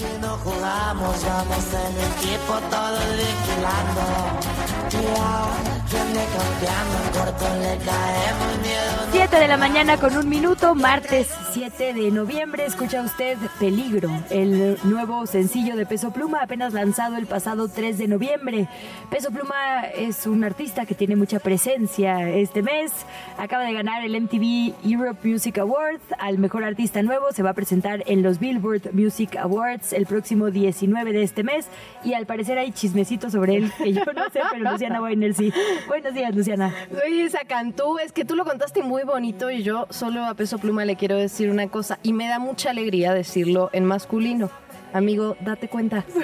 Que no jugamos, vamos en equipo todos vigilando. Cuidado, viene cambiando, en corto le caemos miedo. 7 de la mañana con un minuto, martes 7 de noviembre. Escucha usted Peligro, el nuevo sencillo de Peso Pluma, apenas lanzado el pasado 3 de noviembre. Peso Pluma es un artista que tiene mucha presencia este mes. Acaba de ganar el MTV Europe Music Award al mejor artista nuevo. Se va a presentar en los Billboard Music Awards el próximo 19 de este mes. Y al parecer hay chismecitos sobre él que yo no sé, pero Luciana Weiner sí. Buenos días, Luciana. Oye, esa Cantú, es que tú lo contaste muy bonito y yo solo a peso pluma le quiero decir una cosa y me da mucha alegría decirlo en masculino. Amigo, date cuenta.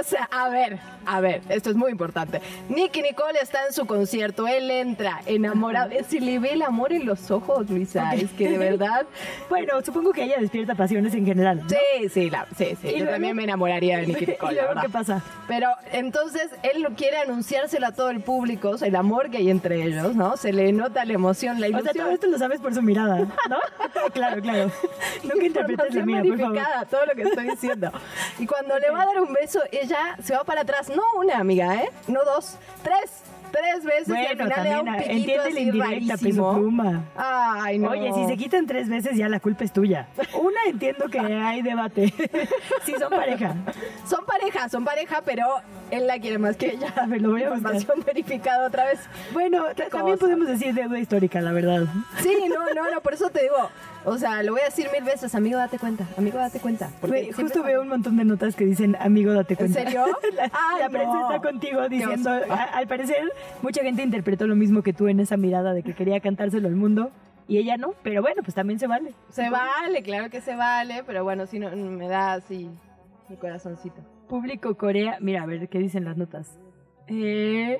O sea, a ver, a ver, esto es muy importante. Nicky Nicole está en su concierto, él entra enamorado. Si le ve el amor en los ojos, Luisa, es que de verdad. Bueno, supongo que ella despierta pasiones en general. ¿no? Sí, sí, la- sí, sí. ¿Y Yo luego? también me enamoraría de Nicky Nicole. ¿Y la luego verdad. qué pasa? Pero entonces él lo quiere anunciárselo a todo el público, o sea, el amor que hay entre ellos, ¿no? Se le nota la emoción, la O ilusión. sea, todo esto lo sabes por su mirada, ¿no? claro, claro. Nunca interpretes la mía, por favor. todo lo que estoy diciendo. Y cuando le va a dar un beso, ella se va para atrás. No una amiga, ¿eh? No dos, tres. Tres veces y al Bueno, final le da un piquito así indirecta, rarísimo. Ay, no. Oye, si se quitan tres veces ya la culpa es tuya. Una entiendo que hay debate. Si son pareja. Son pareja, son pareja, pero él la quiere más que ella. A ver, lo voy a. Información verificada otra vez. Bueno, ta- también podemos decir deuda histórica, la verdad. Sí, no, no, no, por eso te digo. O sea, lo voy a decir mil veces, amigo, date cuenta, amigo, date cuenta. porque justo veo un montón de notas que dicen, amigo, date ¿En cuenta. serio? la Ay, la prensa no. está contigo diciendo, a- al parecer, mucha gente interpretó lo mismo que tú en esa mirada de que quería cantárselo al mundo y ella no, pero bueno, pues también se vale. Se vale, claro que se vale, pero bueno, si no, me da así mi corazoncito. Público Corea, mira, a ver qué dicen las notas. Eh,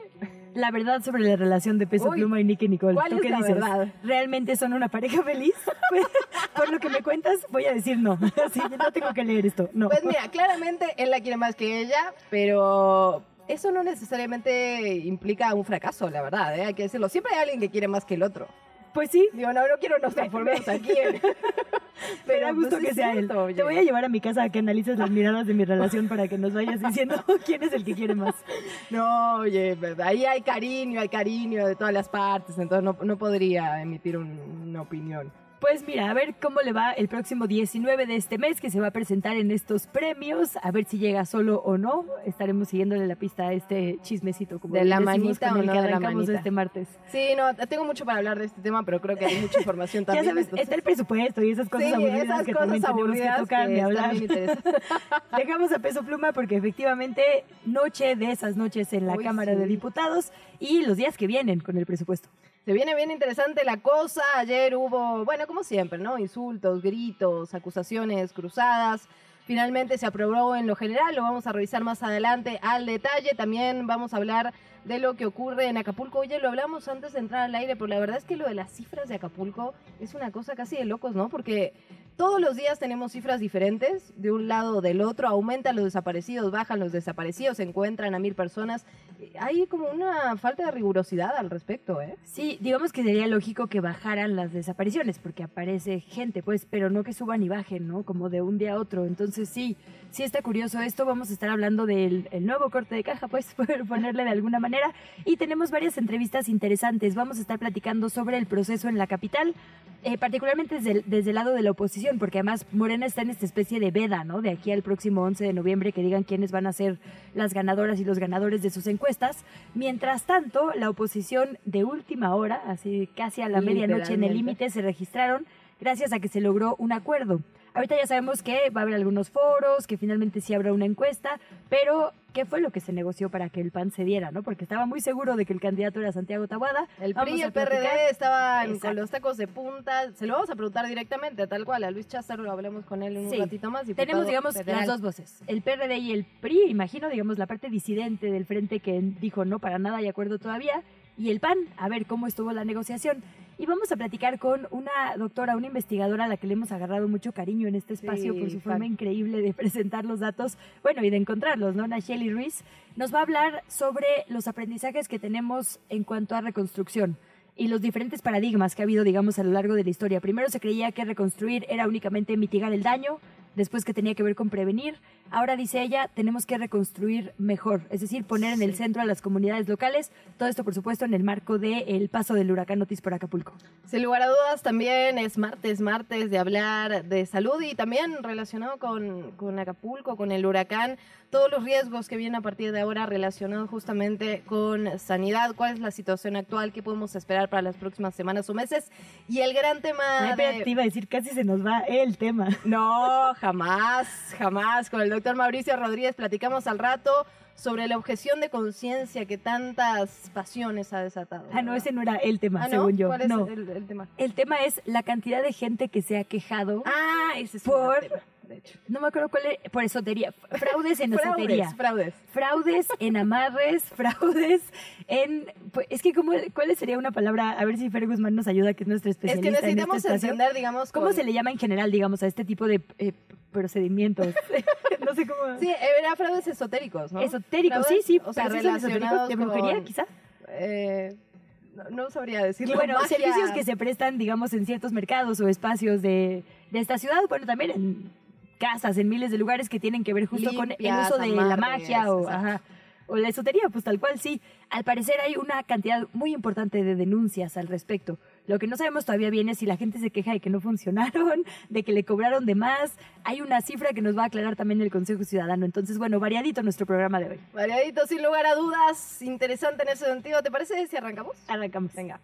la verdad sobre la relación de Peso Uy, Pluma y Nicky Nicole. ¿cuál ¿Tú es qué la dices? verdad? ¿Realmente son una pareja feliz? Pues, Por lo que me cuentas, voy a decir no. No tengo que leer esto. No. Pues mira, claramente él la quiere más que ella, pero eso no necesariamente implica un fracaso, la verdad, ¿eh? hay que decirlo. Siempre hay alguien que quiere más que el otro. Pues sí, Digo, no, no quiero nos transformemos aquí. Pero, gusto pues, que sea él. cierto, Te oye. voy a llevar a mi casa a que analices las miradas de mi relación para que nos vayas diciendo quién es el que quiere más. No, oye, ahí hay cariño, hay cariño de todas las partes, entonces no, no podría emitir un- una opinión. Pues mira, a ver cómo le va el próximo 19 de este mes que se va a presentar en estos premios, a ver si llega solo o no. Estaremos siguiéndole la pista a este chismecito como De la manita con o no que de la manita. este martes. Sí, no, tengo mucho para hablar de este tema, pero creo que hay mucha información Ya también. sabes, entonces- está el presupuesto y esas cosas sí, aburridas esas que cosas aburridas que tocar que hablar. Dejamos a peso pluma porque efectivamente noche de esas noches en la Uy, Cámara sí. de Diputados y los días que vienen con el presupuesto. Se viene bien interesante la cosa. Ayer hubo, bueno, como siempre, ¿no? Insultos, gritos, acusaciones cruzadas. Finalmente se aprobó en lo general, lo vamos a revisar más adelante al detalle. También vamos a hablar de lo que ocurre en Acapulco. Oye, lo hablamos antes de entrar al aire, pero la verdad es que lo de las cifras de Acapulco es una cosa casi de locos, ¿no? Porque todos los días tenemos cifras diferentes, de un lado o del otro. Aumentan los desaparecidos, bajan los desaparecidos, se encuentran a mil personas. Hay como una falta de rigurosidad al respecto, ¿eh? Sí, digamos que sería lógico que bajaran las desapariciones porque aparece gente, pues, pero no que suban y bajen, ¿no? Como de un día a otro. Entonces sí, sí está curioso esto. Vamos a estar hablando del el nuevo corte de caja, pues, por ponerle de alguna manera. Y tenemos varias entrevistas interesantes. Vamos a estar platicando sobre el proceso en la capital, eh, particularmente desde el, desde el lado de la oposición, porque además Morena está en esta especie de veda, ¿no? De aquí al próximo 11 de noviembre que digan quiénes van a ser las ganadoras y los ganadores de sus encuestas. Mientras tanto, la oposición de última hora, así casi a la medianoche en el límite, se registraron gracias a que se logró un acuerdo. Ahorita ya sabemos que va a haber algunos foros, que finalmente sí habrá una encuesta, pero ¿qué fue lo que se negoció para que el PAN se diera, no? Porque estaba muy seguro de que el candidato era Santiago Tabuada. El PRI y el PRD estaban con los tacos de punta. Se lo vamos a preguntar directamente, tal cual. A Luis Cházaro lo hablemos con él en Sí. un ratito más. Tenemos, digamos, federal. las dos voces. El PRD y el PRI, imagino, digamos, la parte disidente del frente que dijo no, para nada hay acuerdo todavía. Y el PAN, a ver cómo estuvo la negociación. Y vamos a platicar con una doctora, una investigadora a la que le hemos agarrado mucho cariño en este espacio Sí, por su fan. forma increíble de presentar los datos, bueno, y de encontrarlos, ¿no? Nacheli Ruiz nos va a hablar sobre los aprendizajes que tenemos en cuanto a reconstrucción y los diferentes paradigmas que ha habido, digamos, a lo largo de la historia. Primero se creía que reconstruir era únicamente mitigar el daño, después que tenía que ver con prevenir. Ahora dice ella, tenemos que reconstruir mejor, es decir, poner en el centro a las comunidades locales. Todo esto, por supuesto, en el marco del paso del huracán Otis por Acapulco. Sin lugar a dudas, también es martes, martes de hablar de salud y también relacionado con, con Acapulco, con el huracán, todos los riesgos que vienen a partir de ahora relacionados justamente con sanidad, cuál es la situación actual, qué podemos esperar para las próximas semanas o meses y el gran tema Ay, de... te iba a decir, casi se nos va el tema. No, jamás, jamás. Con el doctor Mauricio Rodríguez platicamos al rato sobre la objeción de conciencia que tantas pasiones ha desatado. Ah, no, ese no era el tema, Ah, ¿no? según yo. ¿Cuál es no. el, el tema? El tema es la cantidad de gente que se ha quejado. Ah, ese es Por- de hecho. No me acuerdo cuál es, por esotería. Fraudes en esotería. Fraudes, fraudes. En amarres, fraudes en... pues, es que, ¿cómo, ¿cuál sería una palabra? A ver si Fer Guzmán nos ayuda, que es nuestro Es especialista que en este necesitamos entender, digamos, ¿Cómo con- se le llama en general, digamos, a este tipo de eh, procedimientos? no sé cómo... Sí, era fraudes esotéricos, ¿no? Esotéricos, sí, Fraudes, sí. O sea, relacionados de brujería, con, quizá. eh, no, no sabría decirlo. Bueno, magia. servicios que se prestan, digamos, en ciertos mercados o espacios de, de esta ciudad, bueno, también en casas, en miles de lugares que tienen que ver justo con el uso de la magia o, exacto. ajá, o la esotería, pues tal cual sí. Al parecer hay una cantidad muy importante de denuncias al respecto. Lo que no sabemos todavía bien es si la gente se queja de que no funcionaron, de que le cobraron de más. Hay una cifra que nos va a aclarar también el Consejo Ciudadano. Entonces, bueno, variadito nuestro programa de hoy. Variadito, sin lugar a dudas. Interesante en ese sentido. ¿Te parece si arrancamos? Arrancamos. Venga.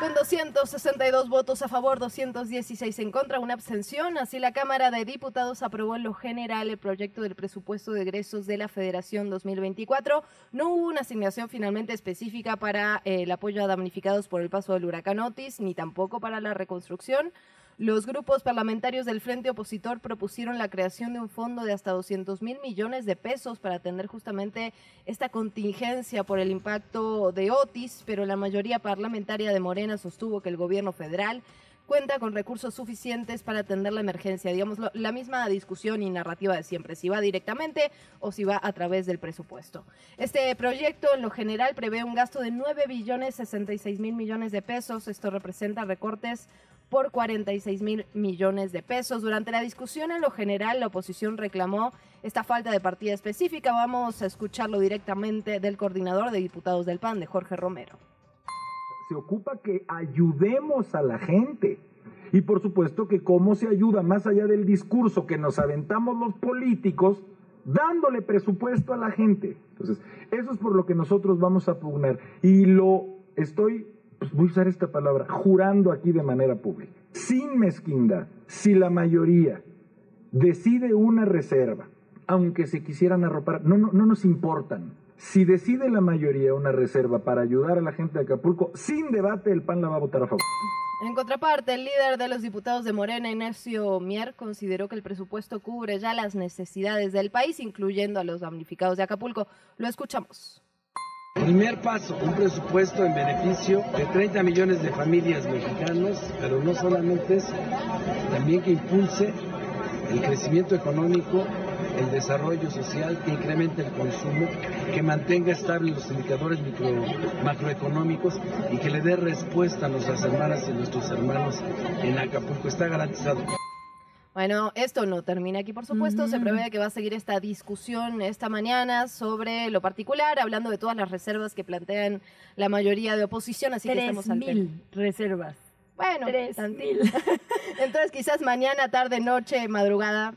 Con 262 votos a favor, 216 en contra, una abstención. Así la Cámara de Diputados aprobó en lo general el proyecto del presupuesto de egresos de la Federación 2024. No hubo una asignación finalmente específica para eh, el apoyo a damnificados por el paso del huracán Otis, ni tampoco para la reconstrucción. Los grupos parlamentarios del Frente Opositor propusieron la creación de un fondo de hasta 200 mil millones de pesos para atender justamente esta contingencia por el impacto de Otis, pero la mayoría parlamentaria de Morena sostuvo que el gobierno federal cuenta con recursos suficientes para atender la emergencia. Digamos, la misma discusión y narrativa de siempre, si va directamente o si va a través del presupuesto. Este proyecto en lo general prevé un gasto de 9 billones 66 mil millones de pesos. Esto representa recortes por 46 mil millones de pesos. Durante la discusión en lo general, la oposición reclamó esta falta de partida específica. Vamos a escucharlo directamente del coordinador de diputados del PAN, de Jorge Romero. se ocupa que ayudemos a la gente. Y por supuesto que cómo se ayuda más allá del discurso que nos aventamos los políticos, dándole presupuesto a la gente. Entonces, eso es por lo que nosotros vamos a pugnar. Y lo estoy, voy a usar esta palabra, jurando aquí de manera pública. Sin mezquindad, si la mayoría decide una reserva, aunque se quisieran arropar, no, no, no nos importan. Si decide la mayoría una reserva para ayudar a la gente de Acapulco, sin debate el PAN la va a votar a favor. En contraparte, el líder de los diputados de Morena, Ignacio Mier, consideró que el presupuesto cubre ya las necesidades del país, incluyendo a los damnificados de Acapulco. Lo escuchamos. Primer paso, un presupuesto en beneficio de 30 millones de familias mexicanos, pero no solamente eso, también que impulse el crecimiento económico, el desarrollo social, que incremente el consumo, que mantenga estables los indicadores micro, macroeconómicos y que le dé respuesta a nuestras hermanas y nuestros hermanos en Acapulco. Está garantizado. Bueno, esto no termina aquí, por supuesto. Se prevé que va a seguir esta discusión esta mañana sobre lo particular, hablando de todas las reservas que plantean la mayoría de oposición, así que estamos al mil reservas. Bueno, Tres mil. Entonces quizás mañana, tarde, noche, madrugada,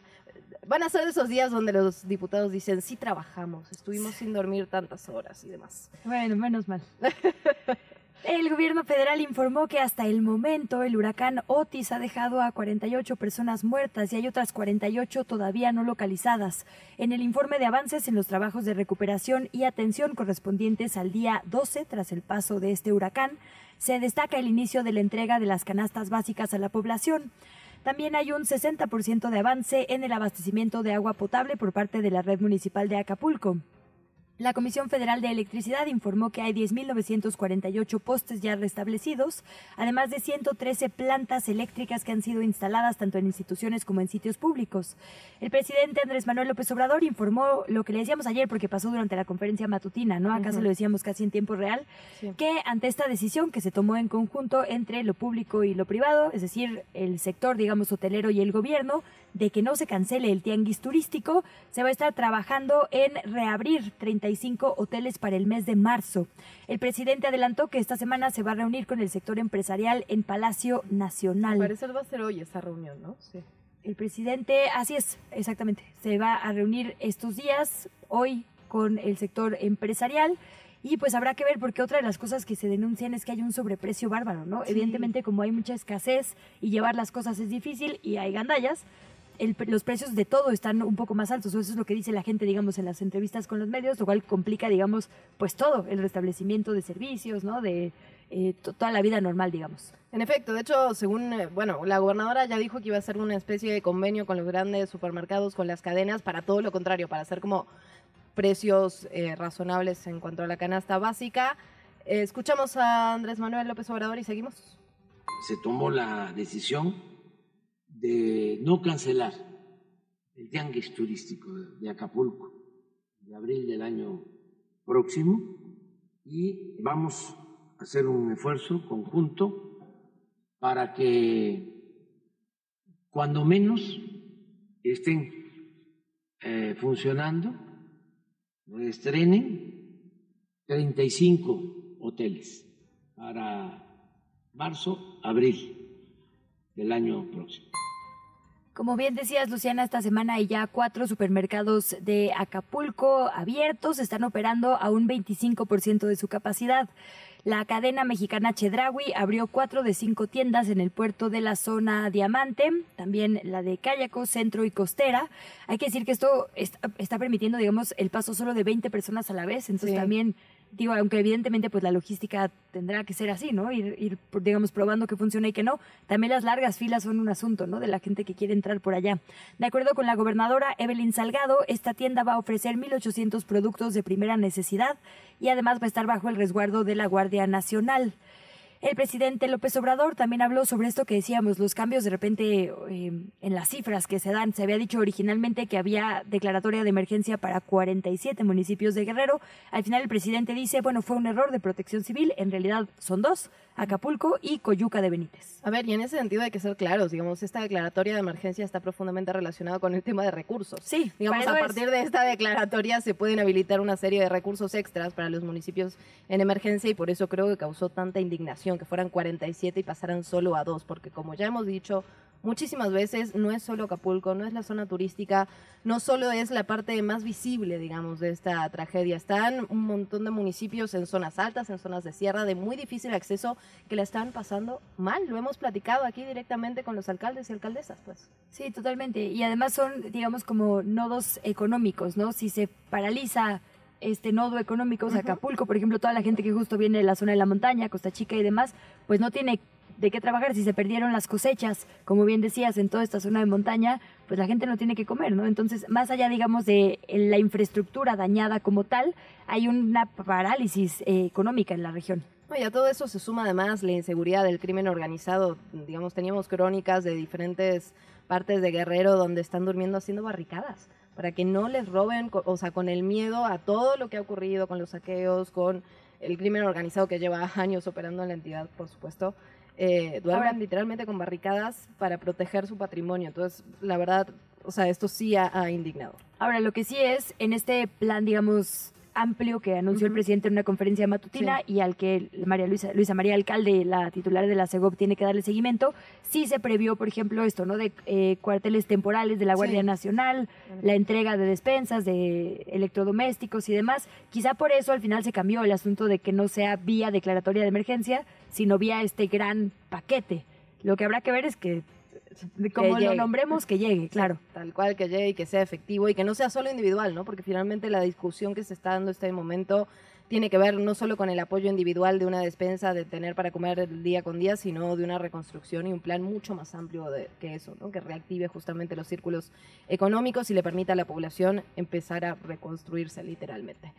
van a ser esos días donde los diputados dicen, sí trabajamos, estuvimos sin dormir tantas horas y demás. Bueno, menos mal. El gobierno federal informó que hasta el momento el huracán Otis ha dejado a 48 personas muertas y hay otras 48 todavía no localizadas. En el informe de avances en los trabajos de recuperación y atención correspondientes al día 12 tras el paso de este huracán, se destaca el inicio de la entrega de las canastas básicas a la población. También hay un 60% de avance en el abastecimiento de agua potable por parte de la red municipal de Acapulco. La Comisión Federal de Electricidad informó que hay 10.948 postes ya restablecidos, además de 113 plantas eléctricas que han sido instaladas tanto en instituciones como en sitios públicos. El presidente Andrés Manuel López Obrador informó lo que le decíamos ayer porque pasó durante la conferencia matutina, ¿no? Acá se lo decíamos casi en tiempo real, que ante esta decisión que se tomó en conjunto entre lo público y lo privado, es decir, el sector, digamos, hotelero y el gobierno, de que no se cancele el tianguis turístico, se va a estar trabajando en reabrir 35 hoteles para el mes de marzo. El presidente adelantó que esta semana se va a reunir con el sector empresarial en Palacio Nacional. Parece que va a ser hoy esa reunión, ¿no? Sí. El presidente, así es, exactamente, se va a reunir estos días, hoy, con el sector empresarial. Y pues habrá que ver, porque otra de las cosas que se denuncian es que hay un sobreprecio bárbaro, ¿no? Evidentemente, como hay mucha escasez y llevar las cosas es difícil y hay gandallas, el, los precios de todo están un poco más altos. Eso es lo que dice la gente, digamos, en las entrevistas con los medios, lo cual complica, digamos, pues todo, el restablecimiento de servicios, ¿no? De eh, toda la vida normal, digamos. En efecto, de hecho, según, eh, bueno, la gobernadora ya dijo que iba a hacer una especie de convenio con los grandes supermercados, con las cadenas, para todo lo contrario, para hacer como precios eh, razonables en cuanto a la canasta básica. escuchamos a Andrés Manuel López Obrador y seguimos. Se tomó la decisión de no cancelar el tianguis turístico de Acapulco de abril del año próximo y vamos a hacer un esfuerzo conjunto para que cuando menos estén eh, funcionando, estrenen 35 hoteles para marzo, abril del año próximo. Como bien decías, Luciana, esta semana hay ya cuatro supermercados de Acapulco abiertos, están operando a un 25% de su capacidad. La cadena mexicana Chedraui abrió cuatro de cinco tiendas en el puerto de la zona Diamante, también la de Cayaco, Centro y Costera. Hay que decir que esto está, permitiendo, digamos, el paso solo de 20 personas a la vez, entonces también digo, aunque evidentemente pues la logística tendrá que ser así, ¿no? Ir, ir, digamos, probando que funciona y que no. También las largas filas son un asunto, ¿no? De la gente que quiere entrar por allá. De acuerdo con la gobernadora Evelyn Salgado, esta tienda va a ofrecer 1.800 productos de primera necesidad y además va a estar bajo el resguardo de la Guardia Nacional. El presidente López Obrador también habló sobre esto que decíamos, los cambios de repente eh, en las cifras que se dan. Se había dicho originalmente que había declaratoria de emergencia para 47 municipios de Guerrero. Al final el presidente dice, bueno, fue un error de protección civil, en realidad son dos, Acapulco y Coyuca de Benítez. A ver, y en ese sentido hay que ser claros, digamos, esta declaratoria de emergencia está profundamente relacionada con el tema de recursos. Sí, digamos, a partir de esta declaratoria se pueden habilitar una serie de recursos extras para los municipios en emergencia y por eso creo que causó tanta indignación que fueran 47 y pasaran solo a dos, porque como ya hemos dicho muchísimas veces, no es solo Acapulco, no es la zona turística, no solo es la parte más visible, digamos, de esta tragedia. Están un montón de municipios en zonas altas, en zonas de sierra, de muy difícil acceso, que la están pasando mal. Lo hemos platicado aquí directamente con los alcaldes y alcaldesas, pues. Sí, totalmente. Y además son, digamos, como nodos económicos, ¿no? Si se paraliza este nodo económico, o Acapulco, por ejemplo, toda la gente que justo viene de la zona de la montaña, Costa Chica y demás, pues no tiene de qué trabajar si se perdieron las cosechas, como bien decías, en toda esta zona de montaña, pues la gente no tiene que comer, ¿no? Entonces, más allá, digamos, de la infraestructura dañada como tal, hay una parálisis eh, económica en la región. Y a todo eso se suma además la inseguridad del crimen organizado. Digamos, teníamos crónicas de diferentes partes de Guerrero donde están durmiendo haciendo barricadas para que no les roben, o sea, con el miedo a todo lo que ha ocurrido, con los saqueos, con el crimen organizado que lleva años operando en la entidad, por supuesto, eh, duermen literalmente con barricadas para proteger su patrimonio. Entonces, la verdad, o sea, esto sí ha, indignado. Ahora, lo que sí es, en este plan, digamos, amplio que anunció el presidente en una conferencia matutina y al que María Luisa, Luisa María Alcalde, la titular de la CEGOP, tiene que darle seguimiento, sí se previó, por ejemplo, esto, ¿no? De eh, cuarteles temporales de la Guardia Nacional, la entrega de despensas, de electrodomésticos y demás. Quizá por eso al final se cambió el asunto de que no sea vía declaratoria de emergencia, sino vía este gran paquete. Lo que habrá que ver es que como lo nombremos, que llegue, claro. tal cual, que llegue y que sea efectivo y que no sea solo individual, ¿no? Porque finalmente la discusión que se está dando este momento tiene que ver no solo con el apoyo individual de una despensa de tener para comer día con día, sino de una reconstrucción y un plan mucho más amplio de, que eso, ¿no? que reactive justamente los círculos económicos y le permita a la población empezar a reconstruirse literalmente.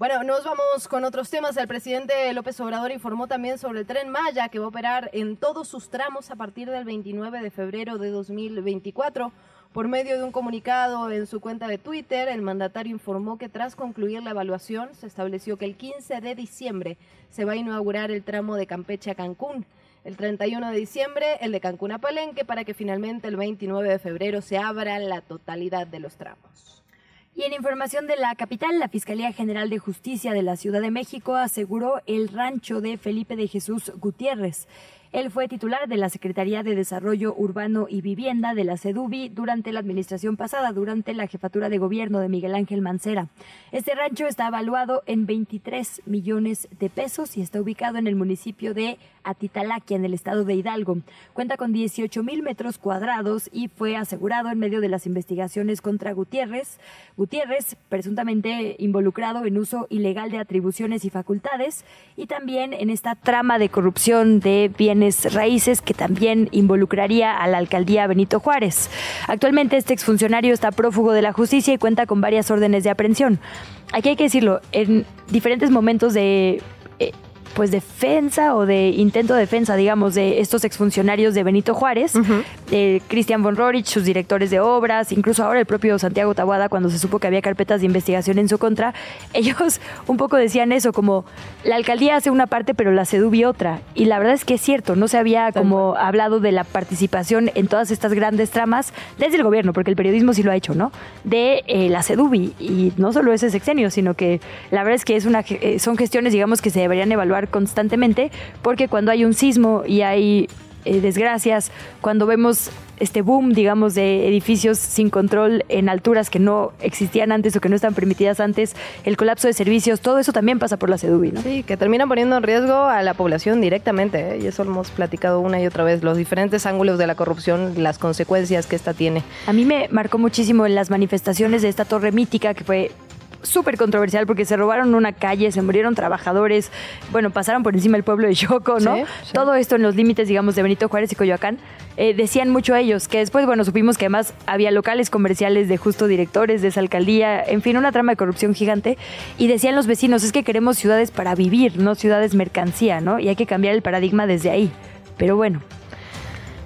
Bueno, nos vamos con otros temas. El presidente López Obrador informó también sobre el tren Maya que va a operar en todos sus tramos a partir del 29 de febrero de 2024. Por medio de un comunicado en su cuenta de Twitter, el mandatario informó que tras concluir la evaluación se estableció que el 15 de diciembre se va a inaugurar el tramo de Campeche a Cancún. El 31 de diciembre el de Cancún a Palenque para que finalmente el 29 de febrero se abra la totalidad de los tramos. Y en información de la capital, la Fiscalía General de Justicia de la Ciudad de México aseguró el rancho de Felipe de Jesús Gutiérrez. Él fue titular de la Secretaría de Desarrollo Urbano y Vivienda de la CEDUBI durante la administración pasada, durante la jefatura de gobierno de Miguel Ángel Mancera. Este rancho está evaluado en 23 millones de pesos y está ubicado en el municipio de Atitalaquia, en el estado de Hidalgo. Cuenta con 18 mil metros cuadrados y fue asegurado en medio de las investigaciones contra Gutiérrez. Gutiérrez, presuntamente involucrado en uso ilegal de atribuciones y facultades y también en esta trama de corrupción de bienes raíces que también involucraría a la alcaldía Benito Juárez. Actualmente este exfuncionario está prófugo de la justicia y cuenta con varias órdenes de aprehensión. Aquí hay que decirlo, en diferentes momentos de eh, pues defensa o de intento de defensa, digamos, de estos exfuncionarios de Benito Juárez, de Cristian von Rorich, sus directores de obras, incluso ahora el propio Santiago Tabuada, cuando se supo que había carpetas de investigación en su contra, ellos un poco decían eso, como la alcaldía hace una parte, pero la CEDUBI otra. Y la verdad es que es cierto, no se había como hablado de la participación en todas estas grandes tramas desde el gobierno, porque el periodismo sí lo ha hecho, ¿no? De eh, la CEDUBI. Y no solo ese sexenio, sino que la verdad es que es una, eh, son gestiones, digamos, que se deberían evaluar constantemente, porque cuando hay un sismo y hay eh, desgracias, cuando vemos este boom, digamos, de edificios sin control en alturas que no existían antes o que no están permitidas antes, el colapso de servicios, todo eso también pasa por la CEDUBI, ¿no? Sí, que termina poniendo en riesgo a la población directamente, ¿eh? y eso lo hemos platicado una y otra vez, los diferentes ángulos de la corrupción, las consecuencias que esta tiene. A mí me marcó muchísimo en las manifestaciones de esta torre mítica que fue súper controversial porque se robaron una calle, se murieron trabajadores, bueno, pasaron por encima del pueblo de Choco, ¿no? Todo esto en los límites, digamos, de Benito Juárez y Coyoacán. Eh, decían mucho a ellos, que después, bueno, supimos que además había locales comerciales de justo directores de esa alcaldía, en fin, una trama de corrupción gigante. Y decían los vecinos, es que queremos ciudades para vivir, no ciudades mercancía, ¿no? Y hay que cambiar el paradigma desde ahí. Pero bueno,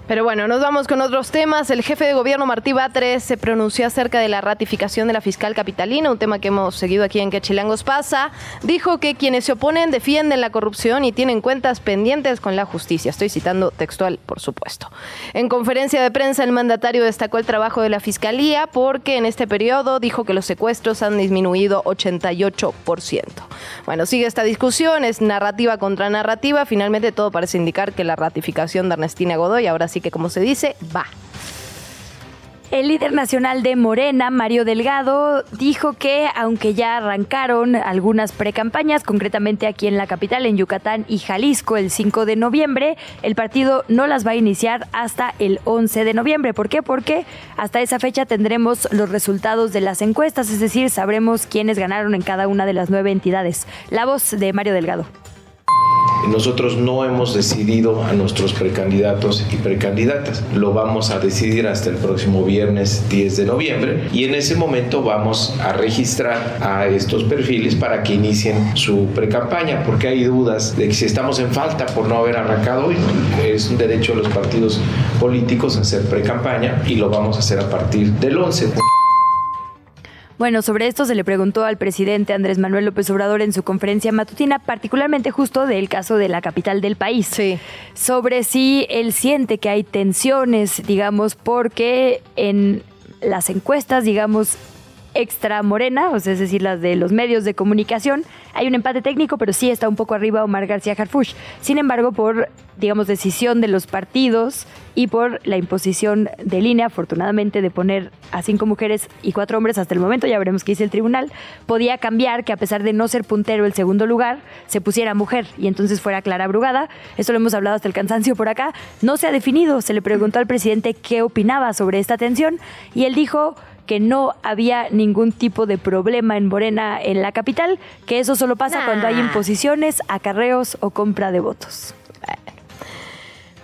pero bueno, nos vamos con otros temas. El jefe de gobierno Martí Batres se pronunció acerca de la ratificación de la fiscal capitalina, un tema que hemos seguido aquí en Que Chilangos pasa. Dijo que quienes se oponen defienden la corrupción y tienen cuentas pendientes con la justicia. Estoy citando textual, por supuesto. En conferencia de prensa, el mandatario destacó el trabajo de la fiscalía porque en este periodo dijo que los secuestros han disminuido 88%. Bueno, sigue esta discusión, es narrativa contra narrativa. Finalmente todo parece indicar que la ratificación de Ernestina Godoy ahora Así que como se dice, va. El líder nacional de Morena, Mario Delgado, dijo que aunque ya arrancaron algunas precampañas, concretamente aquí en la capital, en Yucatán y Jalisco, el 5 de noviembre, el partido no las va a iniciar hasta el 11 de noviembre. ¿Por qué? Porque hasta esa fecha tendremos los resultados de las encuestas, es decir, sabremos quiénes ganaron en cada una de las nueve entidades. La voz de Mario Delgado. Nosotros no hemos decidido a nuestros precandidatos y precandidatas. Lo vamos a decidir hasta el próximo viernes 10 de noviembre y en ese momento vamos a registrar a estos perfiles para que inicien su precampaña, porque hay dudas de que si estamos en falta por no haber arrancado hoy, es un derecho de los partidos políticos hacer precampaña y lo vamos a hacer a partir del 11. Bueno, sobre esto se le preguntó al presidente Andrés Manuel López Obrador en su conferencia matutina, particularmente justo del caso de la capital del país. Sí. Sobre si él siente que hay tensiones, digamos, porque en las encuestas, digamos, extra morena, o sea, es decir, las de los medios de comunicación. Hay un empate técnico, pero sí está un poco arriba Omar García Harfush. Sin embargo, por, digamos, decisión de los partidos y por la imposición de línea, afortunadamente, de poner a cinco mujeres y cuatro hombres hasta el momento, ya veremos qué dice el tribunal, podía cambiar que a pesar de no ser puntero el segundo lugar, se pusiera mujer y entonces fuera Clara Brugada. Eso lo hemos hablado hasta el cansancio por acá. No se ha definido. Se le preguntó al presidente qué opinaba sobre esta tensión y él dijo que no había ningún tipo de problema en Morena en la capital, que eso solo pasa cuando hay imposiciones, acarreos o compra de votos.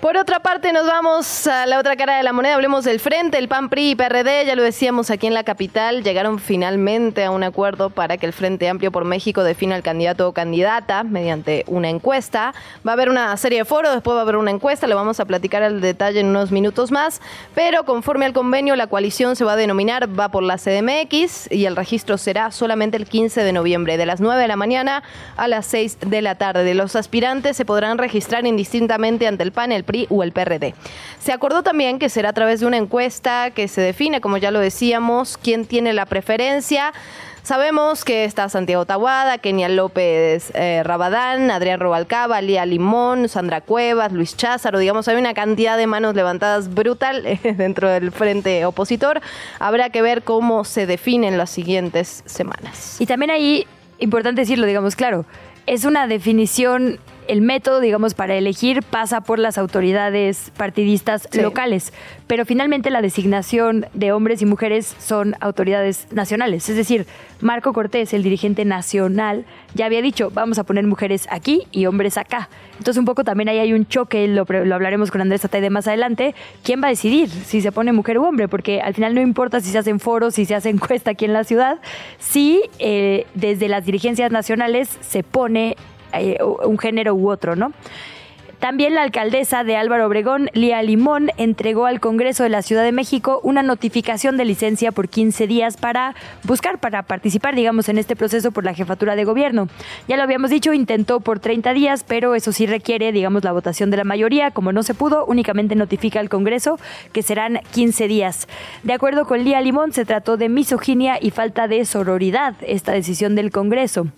Por otra parte, nos vamos a la otra cara de la moneda. Hablemos del Frente, el PAN, PRI y PRD. Ya lo decíamos aquí en la capital. Llegaron finalmente a un acuerdo para que el Frente Amplio por México defina al candidato o candidata mediante una encuesta. Va a haber una serie de foros, después va a haber una encuesta. Lo vamos a platicar al detalle en unos minutos más. Pero conforme al convenio, la coalición se va a denominar Va por la CDMX y el registro será solamente el 15 de noviembre, de las 9 de la mañana a las 6 de la tarde. Los aspirantes se podrán registrar indistintamente ante el PAN, el o el PRD. Se acordó también que será a través de una encuesta que se define, como ya lo decíamos, quién tiene la preferencia. Sabemos que está Santiago Tahuada, Kenia López eh, Rabadán, Adrián Robalcaba, Lía Limón, Sandra Cuevas, Luis Cházaro, digamos, hay una cantidad de manos levantadas brutal dentro del frente opositor. Habrá que ver cómo se definen las siguientes semanas. Y también ahí, importante decirlo, digamos, claro, es una definición el método, digamos, para elegir pasa por las autoridades partidistas locales, pero finalmente la designación de hombres y mujeres son autoridades nacionales. Es decir, Marco Cortés, el dirigente nacional, ya había dicho, vamos a poner mujeres aquí y hombres acá. Entonces un poco también ahí hay un choque, lo, hablaremos con Andrés Ataide más adelante, ¿quién va a decidir si se pone mujer u hombre? Porque al final no importa si se hacen foros, si se hace encuesta aquí en la ciudad, si eh, desde las dirigencias nacionales se pone un género u otro, ¿no? También la alcaldesa de Álvaro Obregón, Lía Limón, entregó al Congreso de la Ciudad de México una notificación de licencia por 15 días para buscar, para participar, digamos, en este proceso por la jefatura de gobierno. Ya lo habíamos dicho, intentó por 30 días, pero eso sí requiere, digamos, la votación de la mayoría. Como no se pudo, únicamente notifica al Congreso que serán 15 días. De acuerdo con Lía Limón, se trató de misoginia y falta de sororidad esta decisión del Congreso.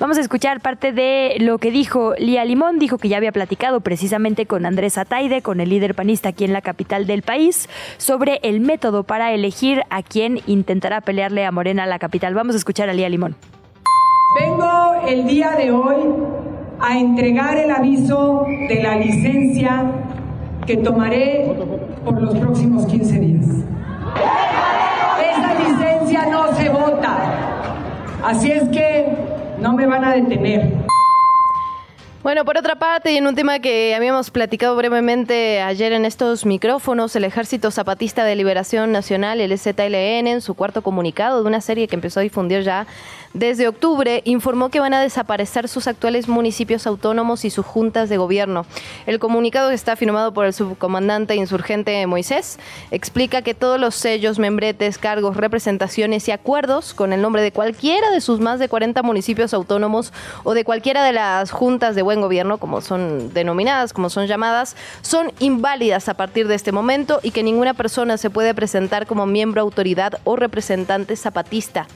Vamos a escuchar parte de lo que dijo Lía Limón. Dijo que ya había platicado precisamente con Andrés Ataide, con el líder panista aquí en la capital del país, sobre el método para elegir a quién intentará pelearle a Morena a la capital. Vamos a escuchar a Lía Limón. Vengo el día de hoy a entregar el aviso de la licencia que tomaré por los próximos 15 días. Esa licencia no se vota. Así es que no me van a detener. Bueno, por otra parte, y en un tema que habíamos platicado brevemente ayer en estos micrófonos, el Ejército Zapatista de Liberación Nacional, el ZLN, en su cuarto comunicado de una serie que empezó a difundir ya desde octubre informó que van a desaparecer sus actuales municipios autónomos y sus juntas de gobierno. El comunicado que está firmado por el subcomandante insurgente Moisés explica que todos los sellos, membretes, cargos, representaciones y acuerdos con el nombre de cualquiera de sus más de 40 municipios autónomos o de cualquiera de las juntas de buen gobierno, como son denominadas, como son llamadas, son inválidas a partir de este momento y que ninguna persona se puede presentar como miembro, autoridad o representante zapatista.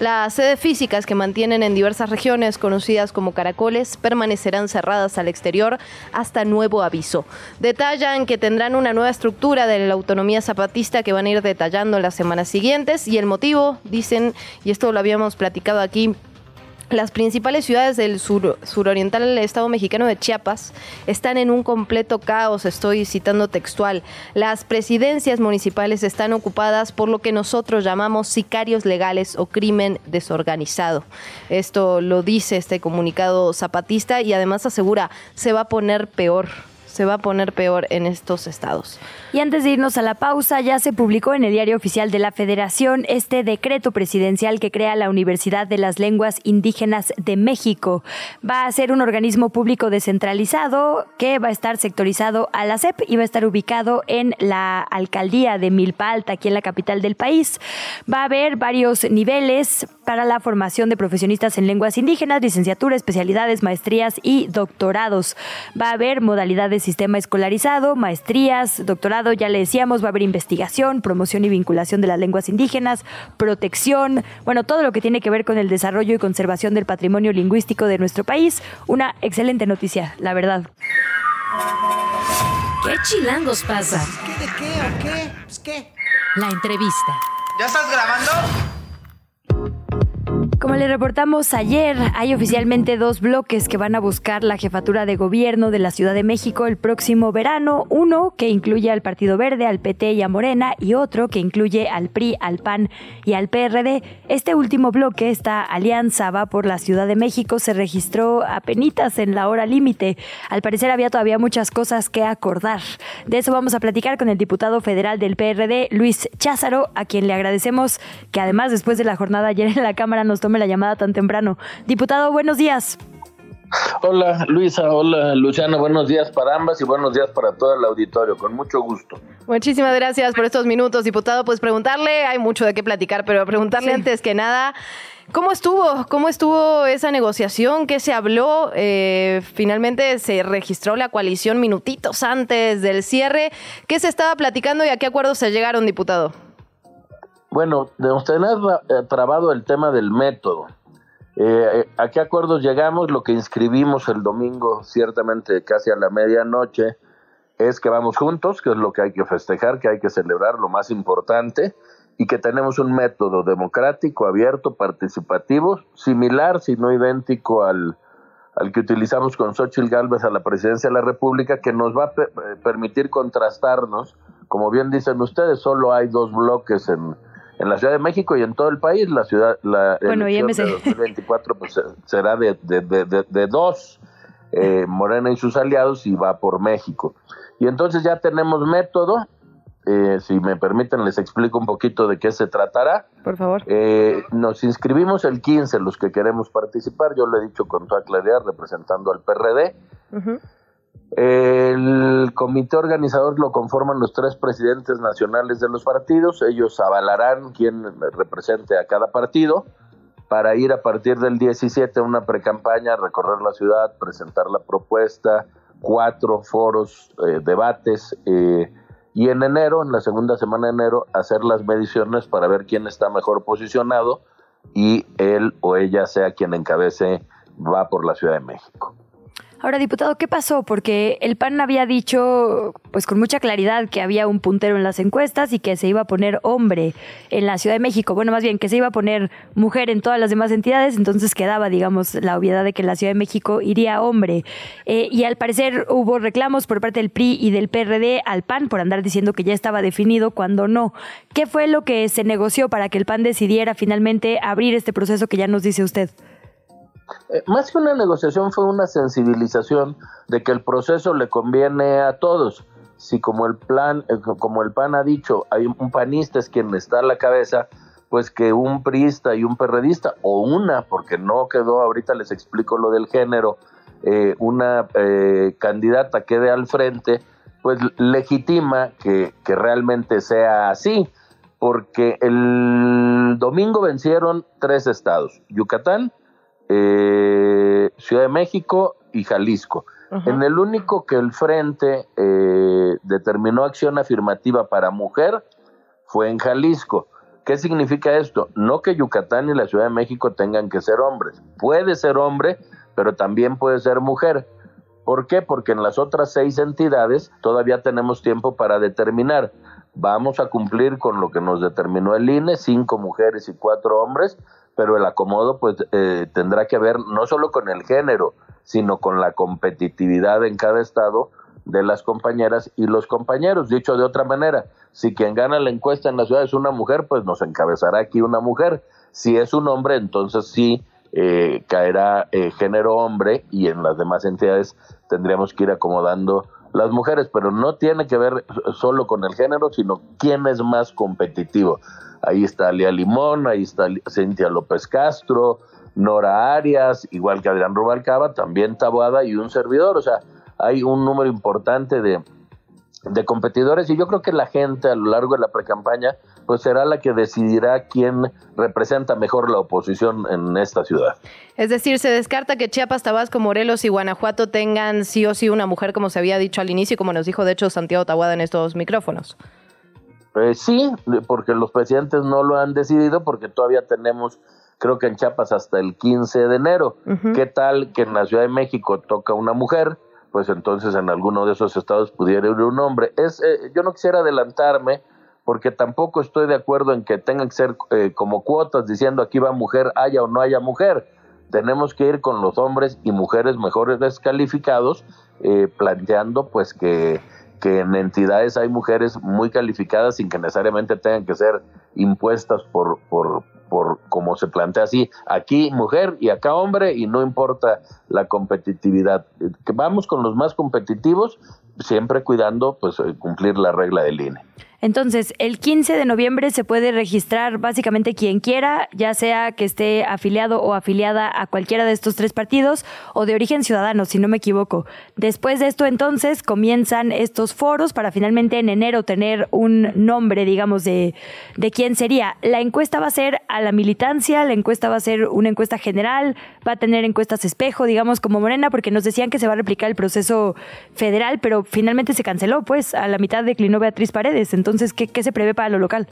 La sede física que mantienen en diversas regiones conocidas como caracoles permanecerán cerradas al exterior hasta nuevo aviso. Detallan que tendrán una nueva estructura de la autonomía zapatista que van a ir detallando en las semanas siguientes y el motivo, dicen, y esto lo habíamos platicado aquí las principales ciudades del sur, suroriental del estado mexicano de Chiapas están en un completo caos, estoy citando textual. Las presidencias municipales están ocupadas por lo que nosotros llamamos sicarios legales o crimen desorganizado. Esto lo dice este comunicado zapatista y además asegura se va a poner peor se va a poner peor en estos estados. Y antes de irnos a la pausa, ya se publicó en el Diario Oficial de la Federación este decreto presidencial que crea la Universidad de las Lenguas Indígenas de México. Va a ser un organismo público descentralizado que va a estar sectorizado a la CEP y va a estar ubicado en la alcaldía de Milpa Alta, aquí en la capital del país. Va a haber varios niveles para la formación de profesionistas en lenguas indígenas, licenciatura, especialidades, maestrías y doctorados. Va a haber modalidad de sistema escolarizado, maestrías, doctorado, ya le decíamos, va a haber investigación, promoción y vinculación de las lenguas indígenas, protección, bueno, todo lo que tiene que ver con el desarrollo y conservación del patrimonio lingüístico de nuestro país. Una excelente noticia, la verdad. ¿Qué chilangos pasa? ¿Qué de qué o qué? Pues qué. La entrevista. ¿Ya estás grabando? Como le reportamos ayer, hay oficialmente dos bloques que van a buscar la jefatura de gobierno de la Ciudad de México el próximo verano. Uno que incluye al Partido Verde, al PT y a Morena y otro que incluye al PRI, al PAN y al PRD. Este último bloque, esta alianza va por la Ciudad de México, se registró apenas en la hora límite. Al parecer había todavía muchas cosas que acordar. De eso vamos a platicar con el diputado federal del PRD, Luis Cházaro, a quien le agradecemos que además después de la jornada ayer en la Cámara nos tome la llamada tan temprano. Diputado, buenos días. Hola Luisa, hola Luciana, buenos días para ambas y buenos días para todo el auditorio, con mucho gusto. Muchísimas gracias por estos minutos, diputado. Pues preguntarle, hay mucho de qué platicar, pero preguntarle antes que nada, ¿cómo estuvo? ¿Cómo estuvo esa negociación? ¿Qué se habló? Eh, finalmente se registró la coalición minutitos antes del cierre. ¿Qué se estaba platicando y a qué acuerdos se llegaron, diputado? Bueno, de usted ha eh, trabado el tema del método. Eh, ¿A qué acuerdos llegamos? Lo que inscribimos el domingo, ciertamente casi a la medianoche, es que vamos juntos, que es lo que hay que festejar, que hay que celebrar, lo más importante, y que tenemos un método democrático, abierto, participativo, similar, si no idéntico al, al que utilizamos con Xochitl Gálvez a la presidencia de la República, que nos va a per- permitir contrastarnos. Como bien dicen ustedes, solo hay dos bloques en, en la Ciudad de México y en todo el país. La ciudad, la Bueno, elección de MC. 2024 pues, se- será de, de, de, de- de dos, eh, Morena y sus aliados, y va por México. Y entonces ya tenemos método. Eh, si me permiten, les explico un poquito de qué se tratará. Por favor. Eh, nos inscribimos el 15, los que queremos participar. Yo lo he dicho con toda claridad, representando al PRD. El comité organizador lo conforman los tres presidentes nacionales de los partidos. Ellos avalarán quién represente a cada partido para ir a partir del 17 a una precampaña, recorrer la ciudad, presentar la propuesta, cuatro foros, eh, debates, eh, y en enero, en la segunda semana de enero, hacer las mediciones para ver quién está mejor posicionado y él o ella sea quien encabece, va por la Ciudad de México. Ahora, diputado, ¿qué pasó? Porque el PAN había dicho, pues con mucha claridad, que había un puntero en las encuestas y que se iba a poner hombre en la Ciudad de México. Bueno, más bien que se iba a poner mujer en todas las demás entidades, entonces quedaba, digamos, la obviedad de que la Ciudad de México iría hombre. Eh, y al parecer hubo reclamos por parte del PRI y del PRD al PAN por andar diciendo que ya estaba definido cuando no. ¿Qué fue lo que se negoció para que el PAN decidiera finalmente abrir este proceso que ya nos dice usted? Eh, más que una negociación fue una sensibilización de que el proceso le conviene a todos. Si como el plan, eh, como el PAN ha dicho, hay un panista es quien está a la cabeza, pues que un priista y un perredista, o una, porque no quedó, ahorita les explico lo del género, eh, una eh, candidata quede al frente, pues legitima que, que realmente sea así, porque el domingo vencieron tres estados, Yucatán, eh, Ciudad de México y Jalisco. En el único que el Frente eh, determinó acción afirmativa para mujer fue en Jalisco. ¿Qué significa esto? No que Yucatán y la Ciudad de México tengan que ser hombres. Puede ser hombre, pero también puede ser mujer. ¿Por qué? Porque en las otras seis entidades todavía tenemos tiempo para determinar. Vamos a cumplir con lo que nos determinó el INE, cinco mujeres y cuatro hombres, pero el acomodo pues eh, tendrá que ver no solo con el género, sino con la competitividad en cada estado de las compañeras y los compañeros. Dicho de otra manera, si quien gana la encuesta en la ciudad es una mujer, pues nos encabezará aquí una mujer. Si es un hombre, entonces sí eh, caerá eh, género hombre y en las demás entidades tendríamos que ir acomodando las mujeres, pero no tiene que ver solo con el género, sino quién es más competitivo. Ahí está Lía Limón, ahí está Cintia López Castro, Nora Arias, igual que Adrián Rubalcaba, también Taboada y un servidor. O sea, hay un número importante de, de competidores y yo creo que la gente a lo largo de la precampaña pues será la que decidirá quién representa mejor la oposición en esta ciudad. Es decir, se descarta que Chiapas, Tabasco, Morelos y Guanajuato tengan sí o sí una mujer, como se había dicho al inicio y como nos dijo de hecho Santiago Tahuada en estos micrófonos. Eh, sí, porque los presidentes no lo han decidido porque todavía tenemos creo que en Chiapas hasta el 15 de enero. ¿Qué tal que en la Ciudad de México toca una mujer? Pues entonces en alguno de esos estados pudiera ir un hombre. Es, eh, yo no quisiera adelantarme porque tampoco estoy de acuerdo en que tengan que ser eh, como cuotas diciendo aquí va mujer, haya o no haya mujer. Tenemos que ir con los hombres y mujeres mejores descalificados, eh, planteando pues que, que en entidades hay mujeres muy calificadas sin que necesariamente tengan que ser impuestas por, por, por como se plantea así, aquí mujer y acá hombre y no importa la competitividad. Vamos con los más competitivos, siempre cuidando pues cumplir la regla del INE. Entonces, el 15 de noviembre se puede registrar básicamente quien quiera, ya sea que esté afiliado o afiliada a cualquiera de estos tres partidos o de origen ciudadano, si no me equivoco. Después de esto, entonces, comienzan estos foros para finalmente en enero tener un nombre, digamos, de, de quién sería. La encuesta va a ser a la militancia, la encuesta va a ser una encuesta general, va a tener encuestas espejo, digamos, como Morena, porque nos decían que se va a replicar el proceso federal, pero finalmente se canceló, pues, a la mitad declinó Beatriz Paredes. Entonces, entonces, ¿qué, se prevé para lo local?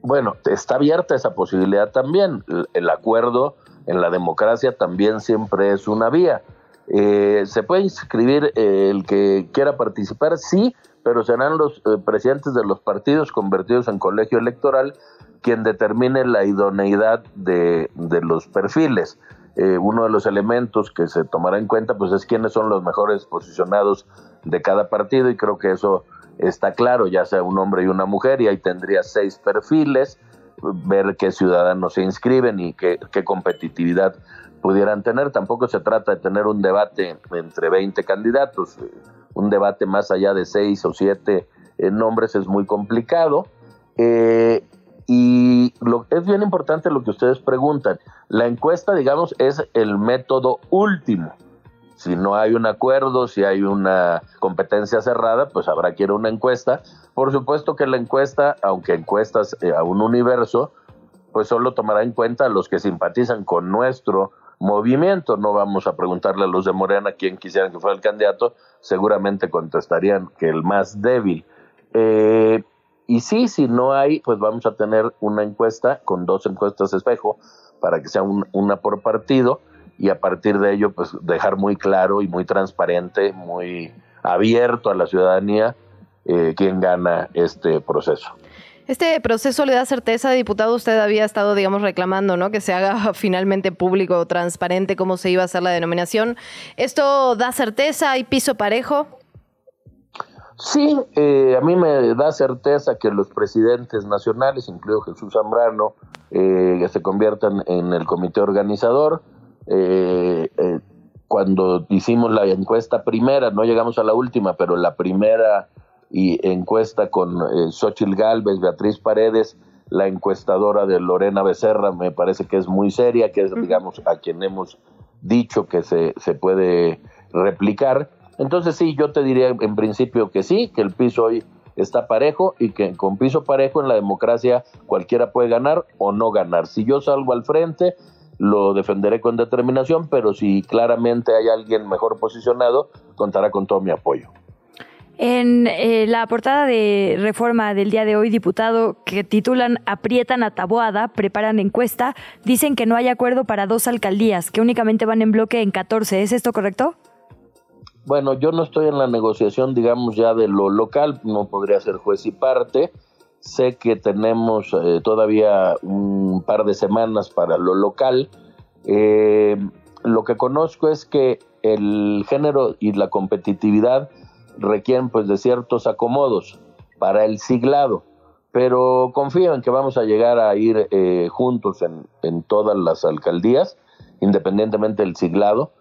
Bueno, está abierta esa posibilidad también. El, acuerdo en la democracia también siempre es una vía. Eh, se puede inscribir eh, el que quiera participar, sí, pero serán los eh, presidentes de los partidos convertidos en colegio electoral quien determine la idoneidad de, de los perfiles. uno de los elementos que se tomará en cuenta pues es quiénes son los mejores posicionados de cada partido y creo que eso está claro, ya sea un hombre y una mujer, y ahí tendría seis perfiles, ver qué ciudadanos se inscriben y qué, competitividad pudieran tener. Tampoco se trata de tener un debate entre 20 candidatos, un debate más allá de seis o siete eh, nombres es muy complicado. Eh, y lo, es bien importante lo que ustedes preguntan. La encuesta, digamos, es el método último si no hay un acuerdo, si hay una competencia cerrada, pues habrá que ir a una encuesta. Por supuesto que la encuesta, aunque encuestas eh, a un universo, pues solo tomará en cuenta a los que simpatizan con nuestro movimiento. No vamos a preguntarle a los de Morena quién quisieran que fuera el candidato, seguramente contestarían que el más débil. Eh, y sí, si no hay, pues vamos a tener una encuesta con dos encuestas espejo para que sea una por partido y a partir de ello pues dejar muy claro y muy transparente, muy abierto a la ciudadanía eh, quién gana este proceso. Este proceso le da certeza, diputado, usted había estado, digamos, reclamando, ¿no? Que se haga finalmente público, transparente, cómo se iba a hacer la denominación. ¿Esto da certeza? ¿Hay piso parejo? Sí, eh, a mí me da certeza que los presidentes nacionales, incluido Jesús Zambrano, eh, se conviertan en el comité organizador eh, eh, cuando hicimos la encuesta primera, no llegamos a la última, pero la primera y encuesta con eh, Xochil Galvez, Beatriz Paredes, la encuestadora de Lorena Becerra, me parece que es muy seria, que es, digamos, a quien hemos dicho que se, se puede replicar. Entonces sí, yo te diría en principio que sí, que el piso hoy está parejo y que con piso parejo en la democracia cualquiera puede ganar o no ganar. Si yo salgo al frente, lo defenderé con determinación, pero si claramente hay alguien mejor posicionado, contará con todo mi apoyo. En eh, la portada de reforma del día de hoy, diputado, que titulan Aprietan a Taboada, preparan encuesta, dicen que no hay acuerdo para dos alcaldías, que únicamente van en bloque en 14. ¿Es esto correcto? Bueno, yo no estoy en la negociación, digamos, ya de lo local, no podría ser juez y parte. Sé que tenemos eh, todavía un par de semanas para lo local. Eh, lo que conozco es que el género y la competitividad requieren pues de ciertos acomodos para el siglado, pero confío en que vamos a llegar a ir eh, juntos en, en todas las alcaldías, independientemente del siglado.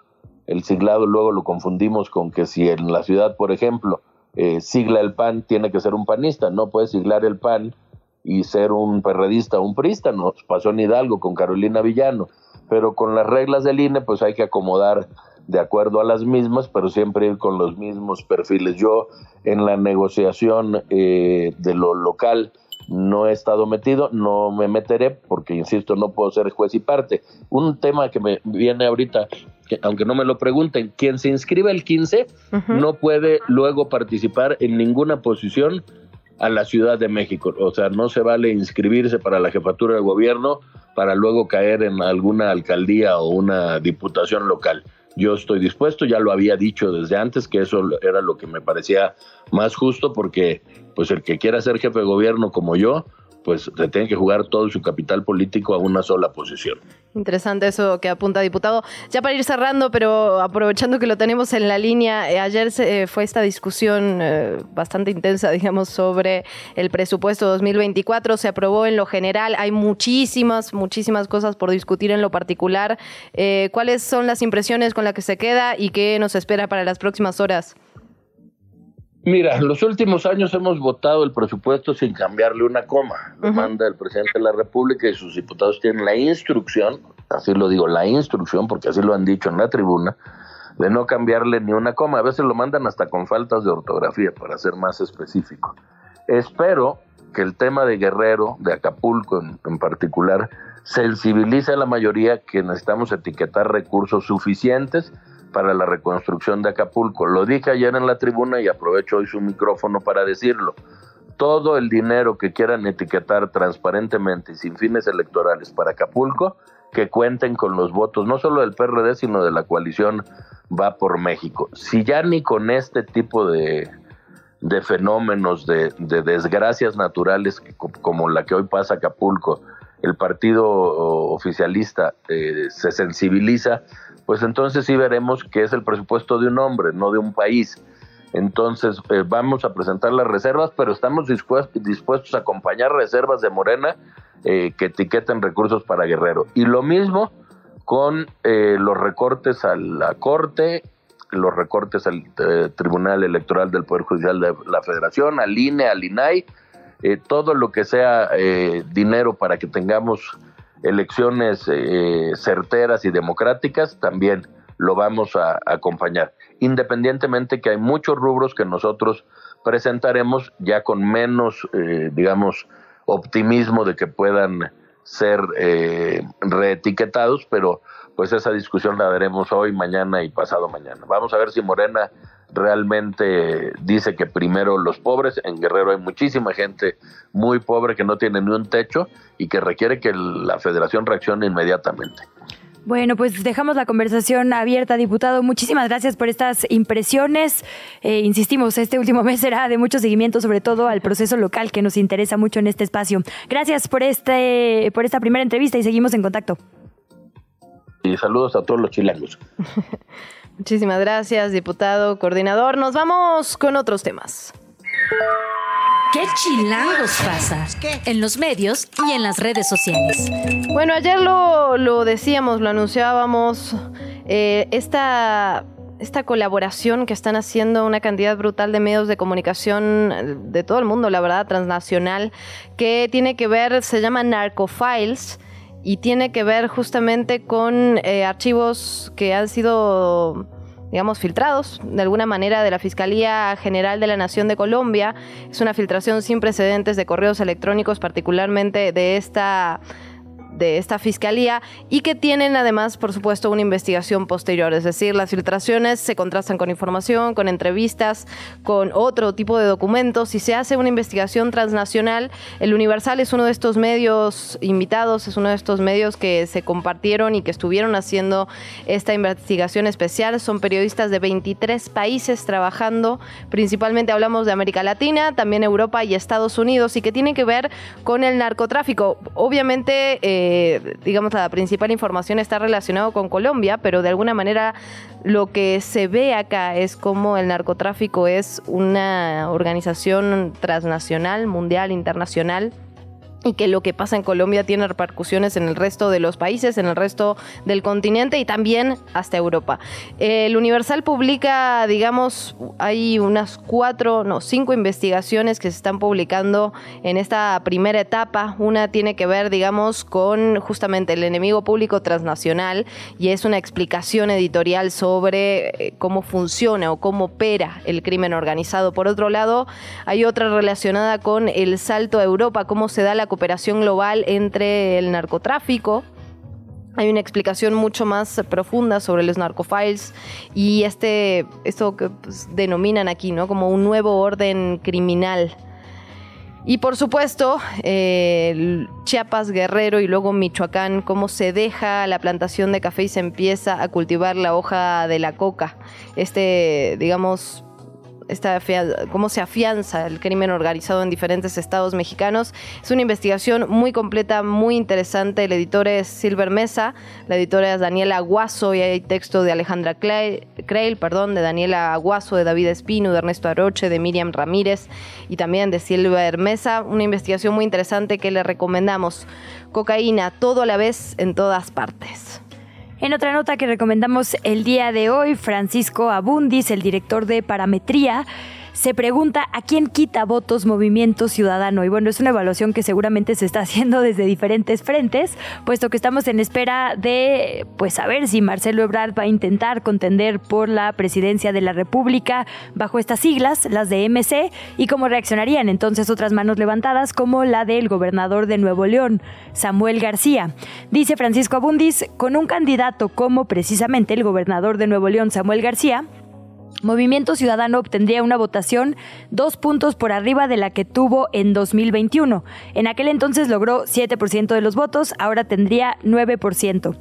El siglado luego lo confundimos con que si en la ciudad, por ejemplo, eh, sigla el PAN, tiene que ser un panista, no puede siglar el PAN y ser un perredista o un prista, nos pasó en Hidalgo con Carolina Villano, pero con las reglas del INE pues hay que acomodar de acuerdo a las mismas, pero siempre ir con los mismos perfiles. Yo en la negociación eh, de lo local no he estado metido, no me meteré porque, insisto, no puedo ser juez y parte. Un tema que me viene ahorita, que, aunque no me lo pregunten, quien se inscribe el 15 no puede luego participar en ninguna posición a la Ciudad de México. O sea, no se vale inscribirse para la jefatura de gobierno para luego caer en alguna alcaldía o una diputación local. Yo estoy dispuesto, ya lo había dicho desde antes, que eso era lo que me parecía más justo, porque pues el que quiera ser jefe de gobierno como yo, pues se tiene que jugar todo su capital político a una sola posición. Interesante eso que apunta diputado. Ya para ir cerrando, pero aprovechando que lo tenemos en la línea, eh, ayer se, eh, fue esta discusión eh, bastante intensa, digamos, sobre el presupuesto 2024. Se aprobó en lo general. Hay muchísimas, muchísimas cosas por discutir en lo particular. ¿Cuáles son las impresiones con las que se queda y qué nos espera para las próximas horas? Mira, en los últimos años hemos votado el presupuesto sin cambiarle una coma. Lo manda el presidente de la República y sus diputados tienen la instrucción, así lo digo, la instrucción, porque así lo han dicho en la tribuna, de no cambiarle ni una coma. A veces lo mandan hasta con faltas de ortografía, para ser más específico. Espero que el tema de Guerrero, de Acapulco en, en particular, sensibilice a la mayoría que necesitamos etiquetar recursos suficientes para la reconstrucción de Acapulco. Lo dije ayer en la tribuna y aprovecho hoy su micrófono para decirlo. Todo el dinero que quieran etiquetar transparentemente y sin fines electorales para Acapulco, que cuenten con los votos no solo del PRD, sino de la coalición Va por México. Si ya ni con este tipo de, de fenómenos, de, desgracias naturales como la que hoy pasa Acapulco, el partido oficialista eh, se sensibiliza, pues entonces sí veremos que es el presupuesto de un hombre, no de un país. Entonces eh, vamos a presentar las reservas, pero estamos dispuestos, a acompañar reservas de Morena eh, que etiqueten recursos para Guerrero. Y lo mismo con eh, los recortes a la Corte, los recortes al Tribunal Electoral del Poder Judicial de la Federación, al INE, al INAI, todo lo que sea dinero para que tengamos elecciones eh, certeras y democráticas, también lo vamos a, acompañar. Independientemente que hay muchos rubros que nosotros presentaremos ya con menos, eh, digamos, optimismo de que puedan ser eh, reetiquetados, pero pues esa discusión la veremos hoy, mañana y pasado mañana. Vamos a ver si Morena realmente dice que primero los pobres, en Guerrero hay muchísima gente muy pobre que no tiene ni un techo y que requiere que la federación reaccione inmediatamente. Bueno, pues dejamos la conversación abierta, diputado. Muchísimas gracias por estas impresiones. Eh, insistimos, este último mes será de mucho seguimiento, sobre todo al proceso local que nos interesa mucho en este espacio. Gracias por, este, por esta primera entrevista y seguimos en contacto. Y saludos a todos los chilangos. Muchísimas gracias, diputado, coordinador. Nos vamos con otros temas. ¿Qué chilangos pasa? En los medios y en las redes sociales. Bueno, ayer lo, decíamos, lo anunciábamos. Eh, esta, esta colaboración que están haciendo una cantidad brutal de medios de comunicación de todo el mundo, la verdad, transnacional, que tiene que ver, se llama Narcofiles y tiene que ver justamente con eh, archivos que han sido digamos, filtrados de alguna manera de la Fiscalía General de la Nación de Colombia. Es una filtración sin precedentes de correos electrónicos, particularmente de esta de esta fiscalía y que tienen además, por supuesto, una investigación posterior. Es decir, las filtraciones se contrastan con información, con entrevistas, con otro tipo de documentos y se hace una investigación transnacional. El Universal es uno de estos medios invitados, es uno de estos medios que se compartieron y que estuvieron haciendo esta investigación especial. Son periodistas de 23 países trabajando, principalmente hablamos de América Latina, también Europa y Estados Unidos y que tiene que ver con el narcotráfico. Obviamente, eh, eh, digamos, la principal información está relacionado con Colombia, pero de alguna manera lo que se ve acá es como el narcotráfico es una organización transnacional, mundial, internacional y que lo que pasa en Colombia tiene repercusiones en el resto de los países, en el resto del continente y también hasta Europa. El Universal publica, digamos, hay unas cuatro, no, cinco investigaciones que se están publicando en esta primera etapa. Una tiene que ver, digamos, con justamente el enemigo público transnacional y es una explicación editorial sobre eh, cómo funciona o cómo opera el crimen organizado. Por otro lado, hay otra relacionada con el salto a Europa, cómo se da la cooperación global entre el narcotráfico. Hay una explicación mucho más profunda sobre los narcofiles y este, esto que pues, denominan aquí, ¿no? Como un nuevo orden criminal. Y por supuesto, Chiapas, Guerrero y luego Michoacán, cómo se deja la plantación de café y se empieza a cultivar la hoja de la coca. Este, digamos, esta cómo se afianza el crimen organizado en diferentes estados mexicanos. Es una investigación muy completa, muy interesante. El editor es Silver Mesa, la editora es Daniela Aguaso y hay texto de Alejandra Creil, perdón, de Daniela Aguaso, de David Espino, de Ernesto Aroche, de Miriam Ramírez y también de Silver Mesa. Una investigación muy interesante que le recomendamos. Cocaína, todo a la vez en todas partes. En otra nota que recomendamos el día de hoy, Francisco Abundis, el director de Parametría, se pregunta a quién quita votos Movimiento Ciudadano. Y bueno, es una evaluación que seguramente se está haciendo desde diferentes frentes, puesto que estamos en espera de pues saber si Marcelo Ebrard va a intentar contender por la presidencia de la República bajo estas siglas, las de MC, y cómo reaccionarían entonces otras manos levantadas como la del gobernador de Nuevo León, Samuel García. Dice Francisco Abundis, con un candidato como precisamente el gobernador de Nuevo León, Samuel García, Movimiento Ciudadano obtendría una votación dos puntos por arriba de la que tuvo en 2021. En aquel entonces logró 7% de los votos, ahora tendría 9%.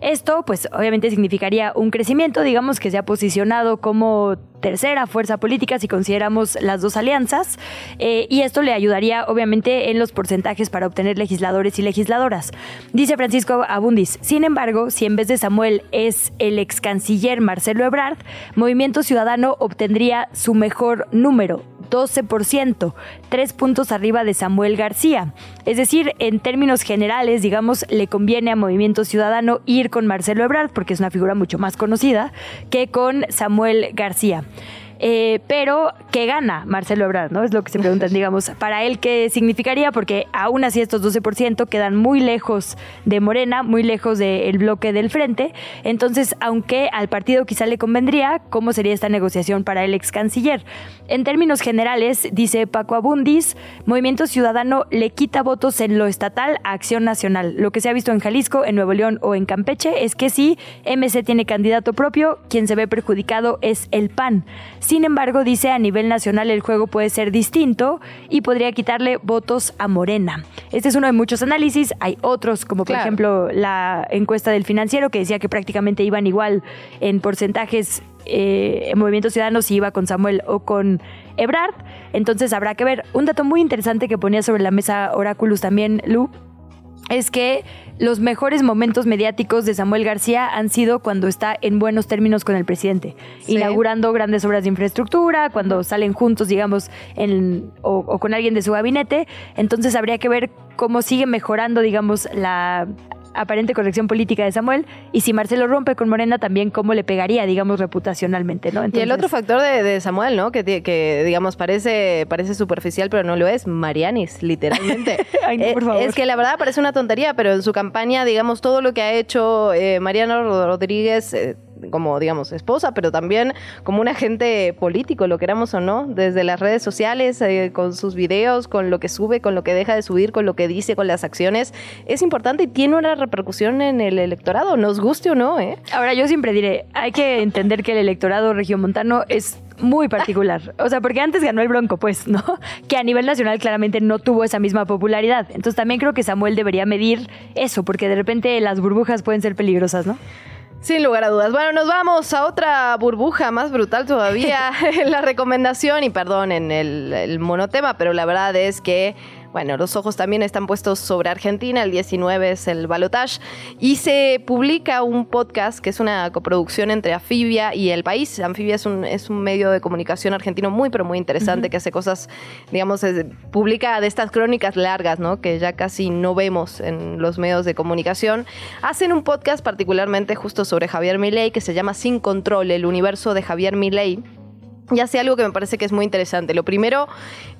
Esto, pues obviamente significaría un crecimiento, digamos que se ha posicionado como tercera fuerza política si consideramos las dos alianzas, eh, y esto le ayudaría obviamente en los porcentajes para obtener legisladores y legisladoras. Dice Francisco Abundis, sin embargo, si en vez de Samuel es el ex canciller Marcelo Ebrard, Movimiento Ciudadano obtendría su mejor número, 12%, tres puntos arriba de Samuel García. Es decir, en términos generales, digamos, le conviene a Movimiento Ciudadano ir con Marcelo Ebrard, porque es una figura mucho más conocida, que con Samuel García. Eh, pero ¿qué gana Marcelo Ebrard? ¿no? Es lo que se preguntan, digamos, para él qué significaría, porque aún así estos 12% quedan muy lejos de Morena, muy lejos del bloque del frente. Entonces, aunque al partido quizá le convendría, ¿cómo sería esta negociación para el ex canciller? En términos generales, dice Paco Abundis, Movimiento Ciudadano le quita votos en lo estatal a Acción Nacional. Lo que se ha visto en Jalisco, en Nuevo León o en Campeche es que si MC tiene candidato propio, quien se ve perjudicado es el PAN. Sin embargo, dice a nivel nacional el juego puede ser distinto y podría quitarle votos a Morena. Este es uno de muchos análisis. Hay otros, como por ejemplo la encuesta del financiero que decía que prácticamente iban igual en porcentajes eh, en Movimiento Ciudadano si iba con Samuel o con Ebrard. Entonces habrá que ver. Un dato muy interesante que ponía sobre la mesa Oráculos también, Lu, es que los mejores momentos mediáticos de Samuel García han sido cuando está en buenos términos con el presidente, inaugurando grandes obras de infraestructura, cuando salen juntos, digamos, en, o, con alguien de su gabinete. Entonces habría que ver cómo sigue mejorando, digamos, la aparente corrección política de Samuel y si Marcelo rompe con Morena también cómo le pegaría, digamos, reputacionalmente, ¿no? y el otro factor de, Samuel, ¿no? Que, que, digamos, parece, parece superficial, pero no lo es, Marianis, literalmente. Eh, es que la verdad parece una tontería, pero en su campaña, digamos, todo lo que ha hecho eh, Mariano Rodríguez... Eh, como, digamos, esposa, pero también como un agente político, lo queramos o no, desde las redes sociales, eh, con sus videos, con lo que sube, con lo que deja de subir, con lo que dice, con las acciones, es importante y tiene una repercusión en el electorado, nos guste o no, ¿eh? Ahora, yo siempre diré, hay que entender que el electorado regiomontano es muy particular. O sea, porque antes ganó el Bronco, pues, ¿no? Que a nivel nacional claramente no tuvo esa misma popularidad. Entonces también creo que Samuel debería medir eso, porque de repente las burbujas pueden ser peligrosas, ¿no? Sin lugar a dudas. Bueno, nos vamos a otra burbuja más brutal todavía. la recomendación, y perdón en el, monotema, pero la verdad es que bueno, los ojos también están puestos sobre Argentina, el 19 es el balotage, y se publica un podcast que es una coproducción entre Anfibia y El País. Anfibia es un, es un medio de comunicación argentino muy, pero muy interesante, que hace cosas, digamos, publica de estas crónicas largas, ¿no? Que ya casi no vemos en los medios de comunicación. Hacen un podcast particularmente justo sobre Javier Milei que se llama Sin Control, el universo de Javier Milei y hace algo que me parece que es muy interesante. Lo primero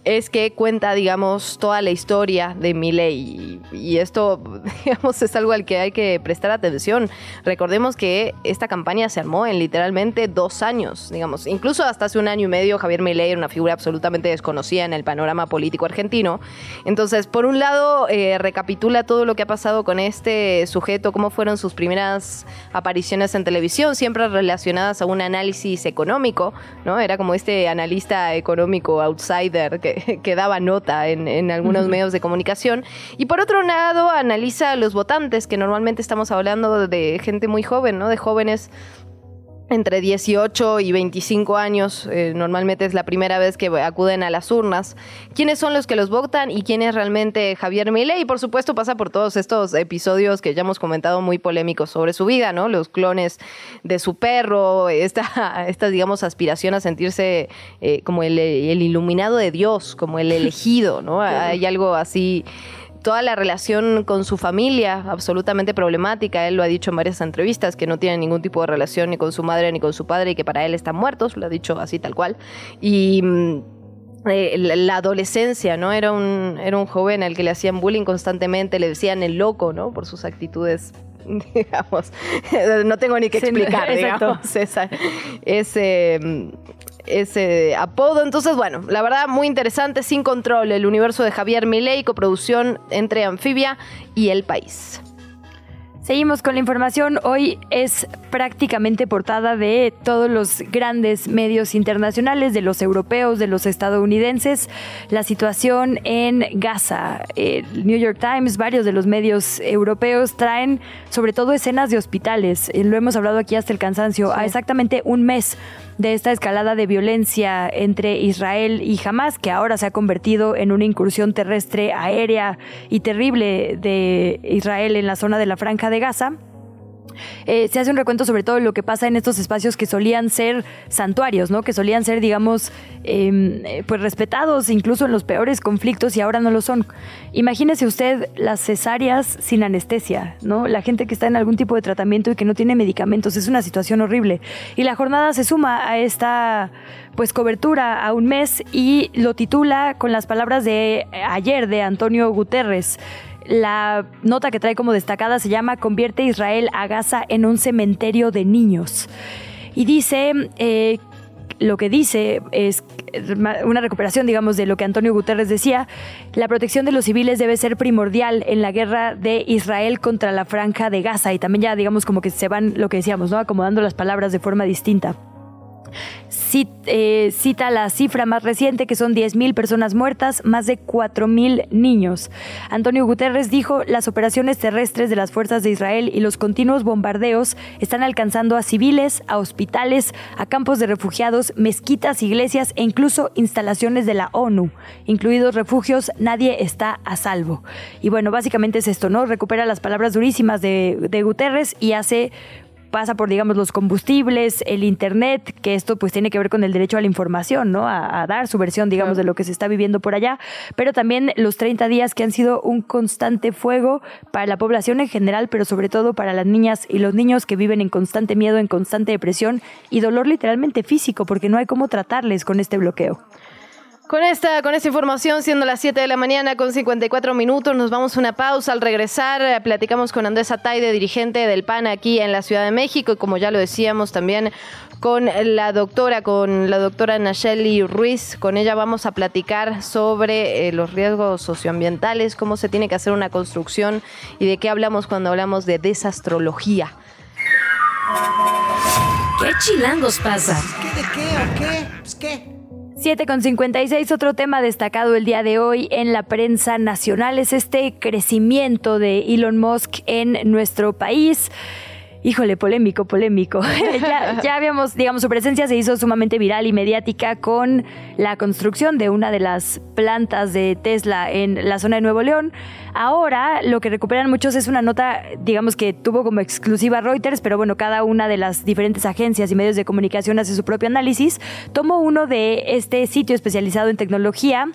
es que cuenta, digamos, toda la historia de Milei. Y esto, digamos, es algo al que hay que prestar atención. Recordemos que esta campaña se armó en literalmente dos años, digamos. Incluso hasta hace un año y medio Javier Milei era una figura absolutamente desconocida en el panorama político argentino. Entonces, por un lado, eh, recapitula todo lo que ha pasado con este sujeto, cómo fueron sus primeras apariciones en televisión, siempre relacionadas a un análisis económico, ¿no? Era como este analista económico outsider que, daba nota en, algunos medios de comunicación. Y por otro lado, analiza a los votantes, que normalmente estamos hablando de gente muy joven, ¿no? De jóvenes entre 18 y 25 años, eh, normalmente es la primera vez que acuden a las urnas. ¿Quiénes son los que los votan y quién es realmente Javier Milei? Y por supuesto pasa por todos estos episodios que ya hemos comentado muy polémicos sobre su vida, ¿no? Los clones de su perro, esta, esta digamos, aspiración a sentirse eh, como el, el iluminado de Dios, como el elegido, ¿no? Hay algo así toda la relación con su familia, absolutamente problemática. Él lo ha dicho en varias entrevistas, que no tiene ningún tipo de relación ni con su madre ni con su padre y que para él están muertos, lo ha dicho así tal cual. Y mm, eh, la, adolescencia, ¿no? Era un, era un joven al que le hacían bullying constantemente, le decían el loco, ¿no? Por sus actitudes digamos, no tengo ni que explicar, digamos, ese, mm, ese apodo. Entonces, bueno, la verdad, muy interesante, sin control, el universo de Javier Milei, coproducción entre Anfibia y El País. Seguimos con la información. Hoy es prácticamente portada de todos los grandes medios internacionales, de los europeos, de los estadounidenses, la situación en Gaza. El New York Times, varios de los medios europeos traen sobre todo escenas de hospitales. Lo hemos hablado aquí hasta el cansancio. A exactamente un mes de esta escalada de violencia entre Israel y Hamas, que ahora se ha convertido en una incursión terrestre, aérea y terrible de Israel en la zona de la Franja de Gaza. Eh, se hace un recuento sobre todo lo que pasa en estos espacios que solían ser santuarios, ¿no? Que solían ser, digamos, em, eh, pues respetados incluso en los peores conflictos y ahora no lo son. Imagínese usted las cesáreas sin anestesia, ¿no? La gente que está en algún tipo de tratamiento y que no tiene medicamentos, es una situación horrible. Y la jornada se suma a esta pues cobertura a un mes y lo titula con las palabras de ayer de Antonio Guterres. La nota que trae como destacada se llama Convierte Israel a Gaza en un cementerio de niños. Y dice eh, lo que dice es una recuperación, digamos, de lo que Antonio Guterres decía, la protección de los civiles debe ser primordial en la guerra de Israel contra la franja de Gaza y también ya, digamos, como que se van, lo que decíamos, ¿no? Acomodando las palabras de forma distinta. Eh, cita la cifra más reciente, que son 10.000 personas muertas, más de 4.000 niños. Antonio Guterres dijo, las operaciones terrestres de las fuerzas de Israel y los continuos bombardeos están alcanzando a civiles, a hospitales, a campos de refugiados, mezquitas, iglesias e incluso instalaciones de la ONU, incluidos refugios, nadie está a salvo. Y bueno, básicamente es esto, ¿no? Recupera las palabras durísimas de, de Guterres y hace pasa por, digamos, los combustibles, el Internet, que esto pues tiene que ver con el derecho a la información, ¿no? A, dar su versión, digamos, de lo que se está viviendo por allá, pero también los 30 días que han sido un constante fuego para la población en general, pero sobre todo para las niñas y los niños que viven en constante miedo, en constante depresión y dolor literalmente físico, porque no hay cómo tratarles con este bloqueo. Con esta, con esta información, siendo las 7 de la mañana con 54 minutos, nos vamos a una pausa. Al regresar, eh, platicamos con Andrés Ataide, dirigente del PAN aquí en la Ciudad de México, y como ya lo decíamos también con la doctora, con la doctora Nacheli Ruiz. Con ella vamos a platicar sobre eh, los riesgos socioambientales, cómo se tiene que hacer una construcción y de qué hablamos cuando hablamos de desastrología. ¿Qué chilangos pasa? ¿Qué de qué o qué? Pues qué. 7,56, otro tema destacado el día de hoy en la prensa nacional es este crecimiento de Elon Musk en nuestro país. Híjole, polémico, polémico. ya, ya habíamos, digamos, su presencia se hizo sumamente viral y mediática con la construcción de una de las plantas de Tesla en la zona de Nuevo León. Ahora lo que recuperan muchos es una nota, digamos que tuvo como exclusiva Reuters, pero bueno, cada una de las diferentes agencias y medios de comunicación hace su propio análisis. Tomo uno de este sitio especializado en tecnología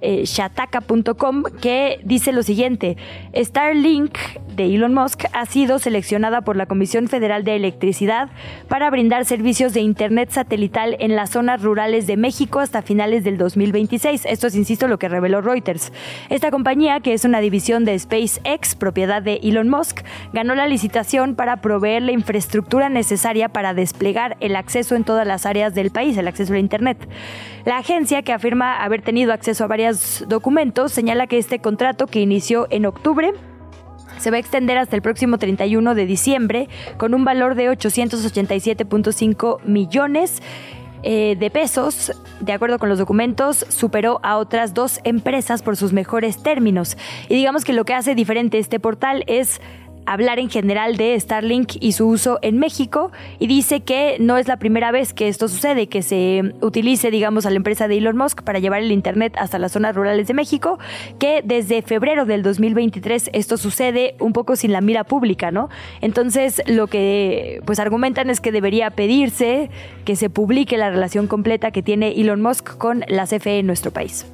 eh, shataka.com que dice lo siguiente, Starlink de Elon Musk ha sido seleccionada por la Comisión Federal de Electricidad para brindar servicios de Internet satelital en las zonas rurales de México hasta finales del 2026. Esto es, insisto, lo que reveló Reuters. Esta compañía, que es una división de SpaceX, propiedad de Elon Musk, ganó la licitación para proveer la infraestructura necesaria para desplegar el acceso en todas las áreas del país, el acceso a Internet. La agencia, que afirma haber tenido acceso a documentos, señala que este contrato, que inició en octubre, se va a extender hasta el próximo 31 de diciembre con un valor de 887.5 millones. Eh, de pesos, de acuerdo con los documentos, superó a otras dos empresas por sus mejores términos. Y digamos que lo que hace diferente este portal es hablar en general de Starlink y su uso en México y dice que no es la primera vez que esto sucede, que se utilice, digamos, a la empresa de Elon Musk para llevar el Internet hasta las zonas rurales de México, que desde febrero del 2023 esto sucede un poco sin la mira pública, ¿no? Entonces, lo que pues argumentan es que debería pedirse que se publique la relación completa que tiene Elon Musk con la CFE en nuestro país.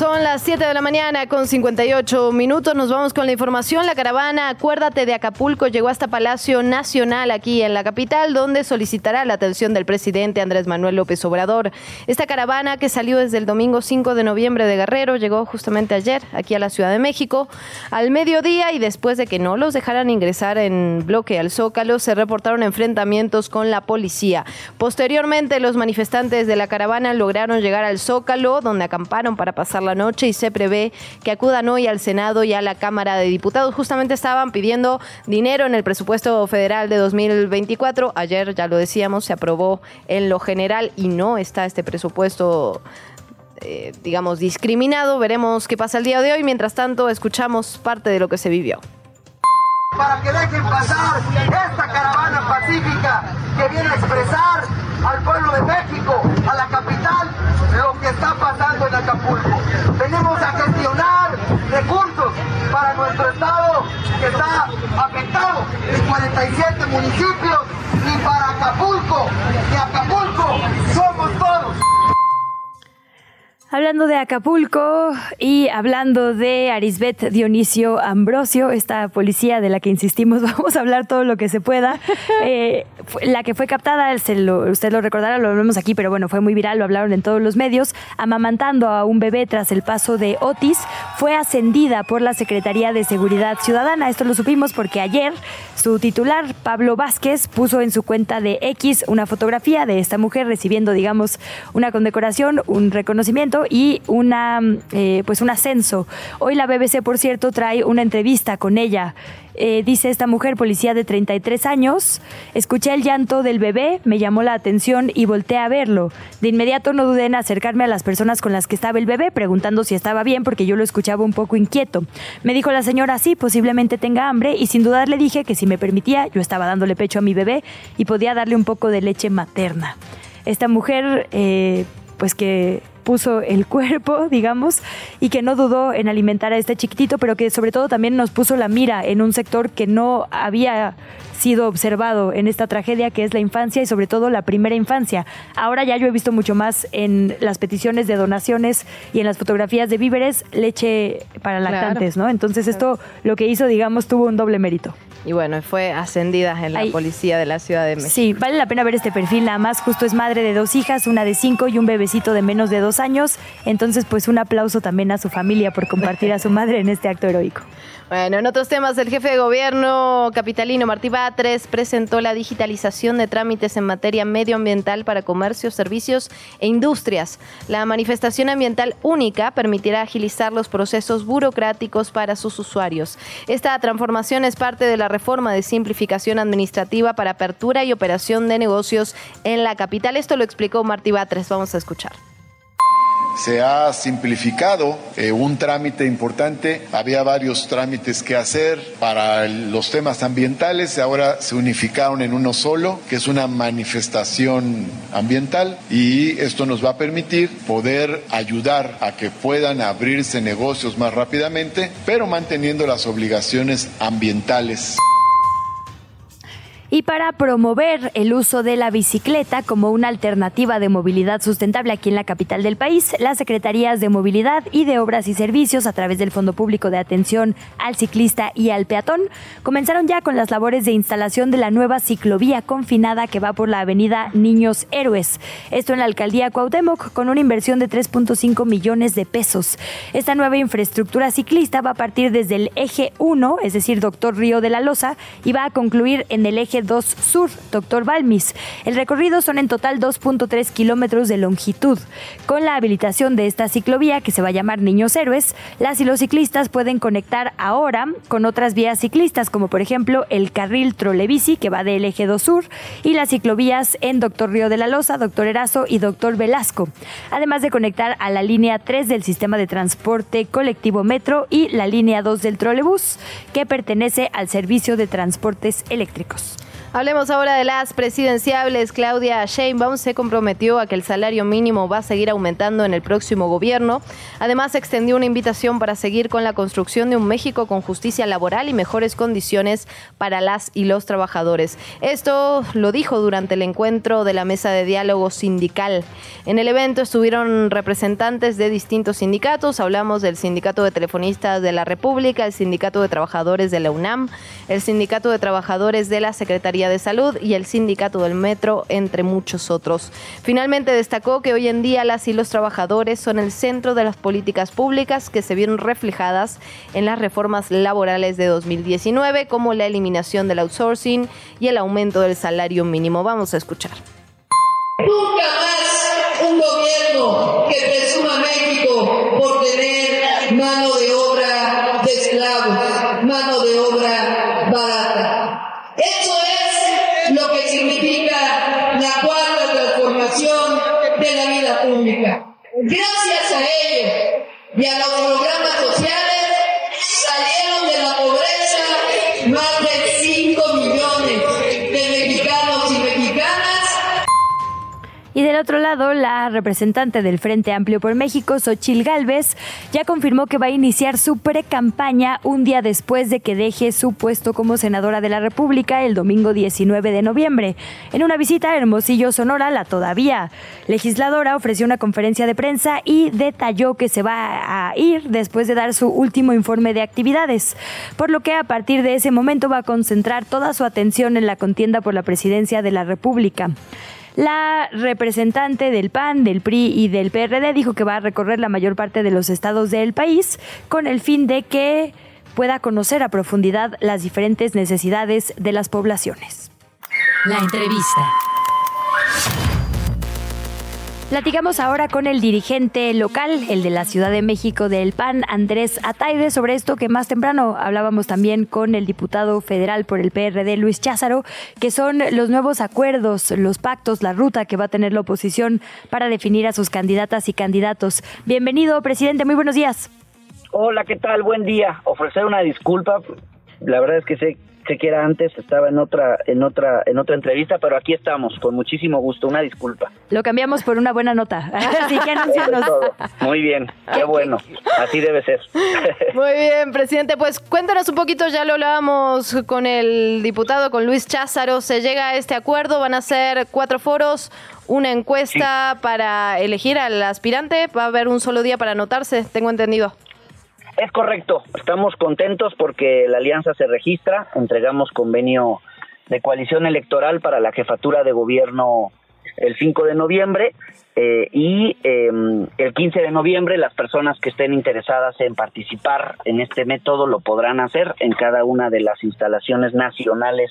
Son las 7 de la mañana con 58 minutos. Nos vamos con la información. La caravana Acuérdate de Acapulco llegó hasta Palacio Nacional aquí en la capital, donde solicitará la atención del presidente Andrés Manuel López Obrador. Esta caravana que salió desde el domingo 5 de noviembre de Guerrero llegó justamente ayer aquí a la Ciudad de México al mediodía y después de que no los dejaran ingresar en bloque al Zócalo, se reportaron enfrentamientos con la policía. Posteriormente, los manifestantes de la caravana lograron llegar al Zócalo, donde acamparon para pasar la noche y se prevé que acudan hoy al Senado y a la Cámara de Diputados. Justamente estaban pidiendo dinero en el presupuesto federal de 2024. Ayer, ya lo decíamos, se aprobó en lo general y no está este presupuesto eh, digamos, discriminado. Veremos qué pasa el día de hoy. Mientras tanto, escuchamos parte de lo que se vivió. Para que dejen pasar esta caravana pacífica que viene a expresar al pueblo de México, a la capital, lo que está pasando en Acapulco. Venimos a gestionar recursos para nuestro estado que está afectado en 47 municipios y para Acapulco, que Acapulco. Hablando de Acapulco y hablando de Arisbet Dionisio Ambrosio, esta policía de la que insistimos, vamos a hablar todo lo que se pueda. Eh, la que fue captada, usted lo recordará, lo vemos aquí, pero bueno, fue muy viral, lo hablaron en todos los medios, amamantando a un bebé tras el paso de Otis, fue ascendida por la Secretaría de Seguridad Ciudadana. Esto lo supimos porque ayer su titular, Pablo Vázquez, puso en su cuenta de X una fotografía de esta mujer recibiendo, digamos, una condecoración, un reconocimiento y una, eh, pues un ascenso. Hoy la BBC, por cierto, trae una entrevista con ella. Eh, dice esta mujer, policía de 33 años, escuché el llanto del bebé, me llamó la atención y volteé a verlo. De inmediato no dudé en acercarme a las personas con las que estaba el bebé, preguntando si estaba bien porque yo lo escuchaba un poco inquieto. Me dijo la señora, sí, posiblemente tenga hambre y sin dudar le dije que si me permitía, yo estaba dándole pecho a mi bebé y podía darle un poco de leche materna. Esta mujer, eh, pues que puso el cuerpo, digamos, y que no dudó en alimentar a este chiquitito, pero que sobre todo también nos puso la mira en un sector que no había sido observado en esta tragedia que es la infancia y sobre todo la primera infancia. Ahora ya yo he visto mucho más en las peticiones de donaciones y en las fotografías de víveres leche para lactantes, ¿no? Entonces esto lo que hizo, digamos, tuvo un doble mérito. Y bueno, fue ascendida en la policía de la Ciudad de México. Sí, vale la pena ver este perfil, nada más justo es madre de dos hijas, una de cinco y un bebecito de menos de dos años. Entonces, pues un aplauso también a su familia por compartir a su madre en este acto heroico. Bueno, en otros temas, el jefe de gobierno capitalino Martí Batres presentó la digitalización de trámites en materia medioambiental para comercios, servicios e industrias. La manifestación ambiental única permitirá agilizar los procesos burocráticos para sus usuarios. Esta transformación es parte de la reforma de simplificación administrativa para apertura y operación de negocios en la capital. Esto lo explicó Martí Batres. Vamos a escuchar. Se ha simplificado eh, un trámite importante. Había varios trámites que hacer para los temas ambientales, ahora se unificaron en uno solo, que es una manifestación ambiental y esto nos va a permitir poder ayudar a que puedan abrirse negocios más rápidamente, pero manteniendo las obligaciones ambientales y para promover el uso de la bicicleta como una alternativa de movilidad sustentable aquí en la capital del país, las Secretarías de Movilidad y de Obras y Servicios a través del Fondo Público de Atención al Ciclista y al Peatón comenzaron ya con las labores de instalación de la nueva ciclovía confinada que va por la avenida Niños Héroes. Esto en la alcaldía Cuauhtémoc con una inversión de 3.5 millones de pesos. Esta nueva infraestructura ciclista va a partir desde el eje 1, es decir, Doctor Río de la Loza, y va a concluir en el eje 2 Sur, Doctor Balmis. El recorrido son en total 2.3 kilómetros de longitud. Con la habilitación de esta ciclovía, que se va a llamar Niños Héroes, las y los ciclistas pueden conectar ahora con otras vías ciclistas, como por ejemplo el carril trolebici, que va del eje 2 Sur, y las ciclovías en Doctor Río de la Loza, Doctor Erazo y Doctor Velasco. Además de conectar a la línea 3 del sistema de transporte colectivo Metro y la línea 2 del trolebús, que pertenece al servicio de transportes eléctricos. Hablemos ahora de las presidenciables. Claudia Sheinbaum se comprometió a que el salario mínimo va a seguir aumentando en el próximo gobierno. Además, extendió una invitación para seguir con la construcción de un México con justicia laboral y mejores condiciones para las y los trabajadores. Esto lo dijo durante el encuentro de la mesa de diálogo sindical. En el evento estuvieron representantes de distintos sindicatos. Hablamos del Sindicato de Telefonistas de la República, el Sindicato de Trabajadores de la UNAM, el Sindicato de Trabajadores de la Secretaría de Salud y el Sindicato del Metro, entre muchos otros. Finalmente destacó que hoy en día las y los trabajadores son el centro de las políticas públicas que se vieron reflejadas en las reformas laborales de 2019, como la eliminación del outsourcing y el aumento del salario mínimo. Vamos a escuchar. Nunca más un gobierno que presuma México por tener mano de obra de esclavos, mano de obra barata. Eso lo que significa la cuarta transformación de la vida pública. Gracias a ellos y a los programas sociales otro lado, la representante del Frente Amplio por México, Xochil Gálvez, ya confirmó que va a iniciar su pre-campaña un día después de que deje su puesto como senadora de la República el domingo 19 de noviembre. En una visita a Hermosillo, Sonora, la todavía legisladora ofreció una conferencia de prensa y detalló que se va a ir después de dar su último informe de actividades, por lo que a partir de ese momento va a concentrar toda su atención en la contienda por la presidencia de la República. La representante del PAN, del PRI y del PRD dijo que va a recorrer la mayor parte de los estados del país con el fin de que pueda conocer a profundidad las diferentes necesidades de las poblaciones. La entrevista. Platicamos ahora con el dirigente local, el de la Ciudad de México del PAN, Andrés Ataide, sobre esto que más temprano hablábamos también con el diputado federal por el PRD, Luis Cházaro, que son los nuevos acuerdos, los pactos, la ruta que va a tener la oposición para definir a sus candidatas y candidatos. Bienvenido, presidente, muy buenos días. Hola, ¿qué tal? Buen día. Ofrecer una disculpa. La verdad es que sé sé que era antes, estaba en otra, en otra, en otra entrevista, pero aquí estamos, con muchísimo gusto, una disculpa. Lo cambiamos por una buena nota. Así que Muy bien, qué bueno, así debe ser. Muy bien, presidente, pues cuéntanos un poquito, ya lo hablábamos con el diputado, con Luis Cházaro, se llega a este acuerdo, van a ser cuatro foros, una encuesta para elegir al aspirante, va a haber un solo día para anotarse, tengo entendido. Es correcto, estamos contentos porque la alianza se registra, entregamos convenio de coalición electoral para la jefatura de gobierno el 5 de noviembre eh, y em, el 15 de noviembre las personas que estén interesadas en participar en este método lo podrán hacer en cada una de las instalaciones nacionales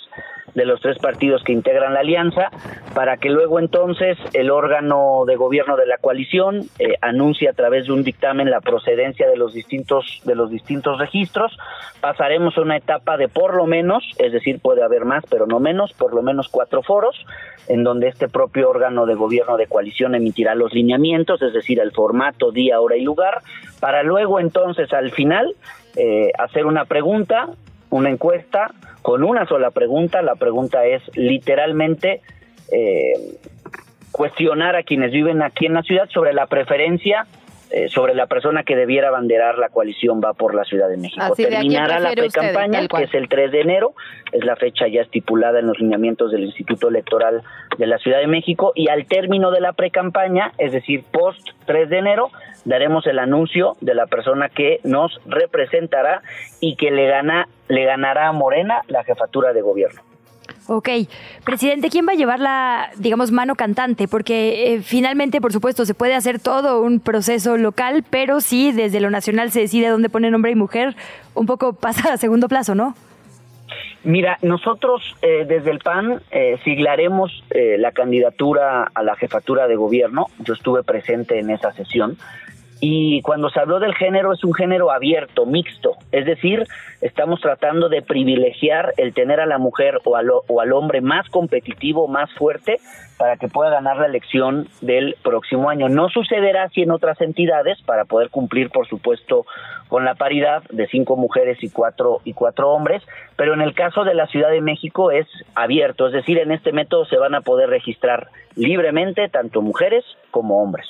de los tres partidos que integran la alianza, para que luego entonces el órgano de gobierno de la coalición eh, anuncie a través de un dictamen la procedencia de los distintos de los distintos registros. Pasaremos a una etapa de por lo menos, es decir, puede haber más, pero no menos, por lo menos cuatro foros, en donde este propio órgano de gobierno de coalición emitirá los lineamientos, es decir, el formato, día, hora y lugar, para luego entonces al final eh, hacer una pregunta, una encuesta con una sola pregunta. La pregunta es literalmente eh, cuestionar a quienes viven aquí en la ciudad sobre la preferencia eh, sobre la persona que debiera abanderar la coalición va por la Ciudad de México. Terminará la pre-campaña, que es el 3 de enero, es la fecha ya estipulada en los lineamientos del Instituto Electoral de la Ciudad de México, y al término de la pre-campaña, es decir, post 3 de enero, daremos el anuncio de la persona que nos representará y que le gana le ganará a Morena la jefatura de gobierno. Ok, presidente, ¿quién va a llevar la, digamos, mano cantante? Porque eh, finalmente, por supuesto, se puede hacer todo un proceso local, pero si desde lo nacional se decide dónde poner hombre y mujer, un poco pasa a segundo plazo, ¿no? Mira, nosotros eh, desde el PAN eh, siglaremos la candidatura a la jefatura de gobierno. Yo estuve presente en esa sesión. Y cuando se habló del género es un género abierto, mixto, es decir, estamos tratando de privilegiar el tener a la mujer o al, o al hombre más competitivo, más fuerte, para que pueda ganar la elección del próximo año. No sucederá así en otras entidades para poder cumplir, por supuesto, con la paridad de cinco mujeres y cuatro y cuatro hombres, pero en el caso de la Ciudad de México es abierto, es decir, en este método se van a poder registrar libremente tanto mujeres como hombres.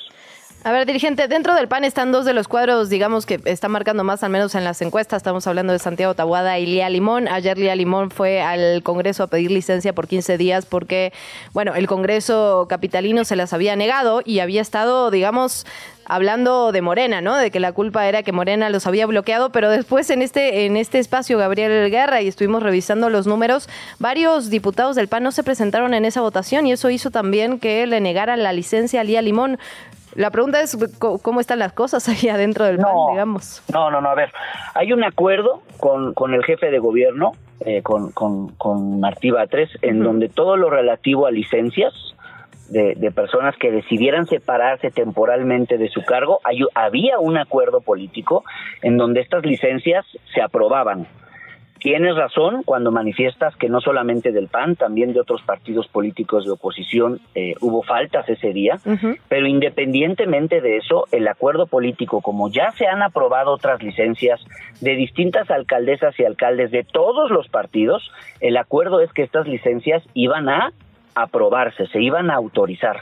A ver, dirigente, dentro del PAN están dos de los cuadros, digamos, que están marcando más, al menos en las encuestas. Estamos hablando de Santiago Tabuada y Lía Limón. Ayer Lía Limón fue al Congreso a pedir licencia por 15 días porque, bueno, el Congreso capitalino se las había negado y había estado, digamos, hablando de Morena, ¿no? De que la culpa era que Morena los había bloqueado, pero después en este en este espacio Gabriel Guerra y estuvimos revisando los números, varios diputados del PAN no se presentaron en esa votación y eso hizo también que le negaran la licencia a Lía Limón. La pregunta es cómo están las cosas ahí adentro del PAN, digamos. No, no, no, a ver, hay un acuerdo con, con el jefe de gobierno, eh, con, con, con Martí Batres, en donde todo lo relativo a licencias de, de, personas que decidieran separarse temporalmente de su cargo, hay, había un acuerdo político en donde estas licencias se aprobaban. Tienes razón cuando manifiestas que no solamente del PAN, también de otros partidos políticos de oposición eh, hubo faltas ese día, pero independientemente de eso, el acuerdo político, como ya se han aprobado otras licencias de distintas alcaldesas y alcaldes de todos los partidos, el acuerdo es que estas licencias iban a aprobarse, se iban a autorizar.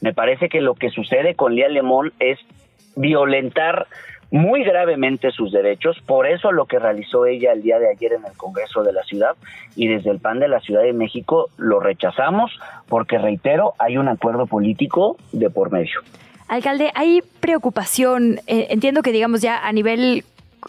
Me parece que lo que sucede con Lía Lemón es violentar muy gravemente sus derechos, por eso lo que realizó ella el día de ayer en el Congreso de la Ciudad y desde el PAN de la Ciudad de México lo rechazamos porque, reitero, hay un acuerdo político de por medio. Alcalde, hay preocupación, eh, entiendo que digamos ya a nivel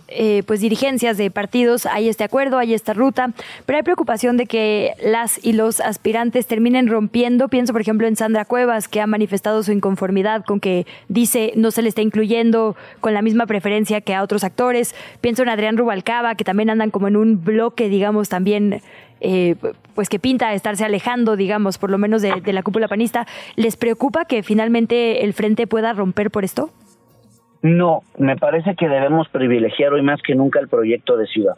eh, pues dirigencias de partidos hay este acuerdo, hay esta ruta, pero hay preocupación de que las y los aspirantes terminen rompiendo. Pienso, por ejemplo, en Sandra Cuevas, que ha manifestado su inconformidad con que dice no se le está incluyendo con la misma preferencia que a otros actores. Pienso en Adrián Rubalcaba, que también andan como en un bloque, digamos, también eh, pues que pinta estarse alejando, digamos, por lo menos de, de, la cúpula panista. ¿Les preocupa que finalmente el frente pueda romper por esto? No, me parece que debemos privilegiar hoy más que nunca el proyecto de ciudad.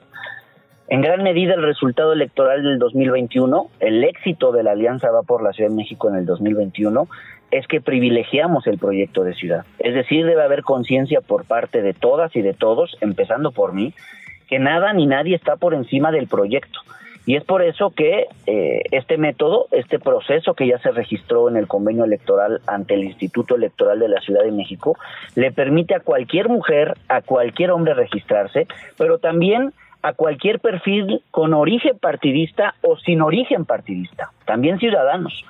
En gran medida el resultado electoral del 2021, el éxito de la Alianza Va por la Ciudad de México en el 2021, es que privilegiamos el proyecto de ciudad. Es decir, debe haber conciencia por parte de todas y de todos, empezando por mí, que nada ni nadie está por encima del proyecto. Y es por eso que eh, este método, este proceso que ya se registró en el convenio electoral ante el Instituto Electoral de la Ciudad de México, le permite a cualquier mujer, a cualquier hombre registrarse, pero también a cualquier perfil con origen partidista o sin origen partidista, también ciudadanos.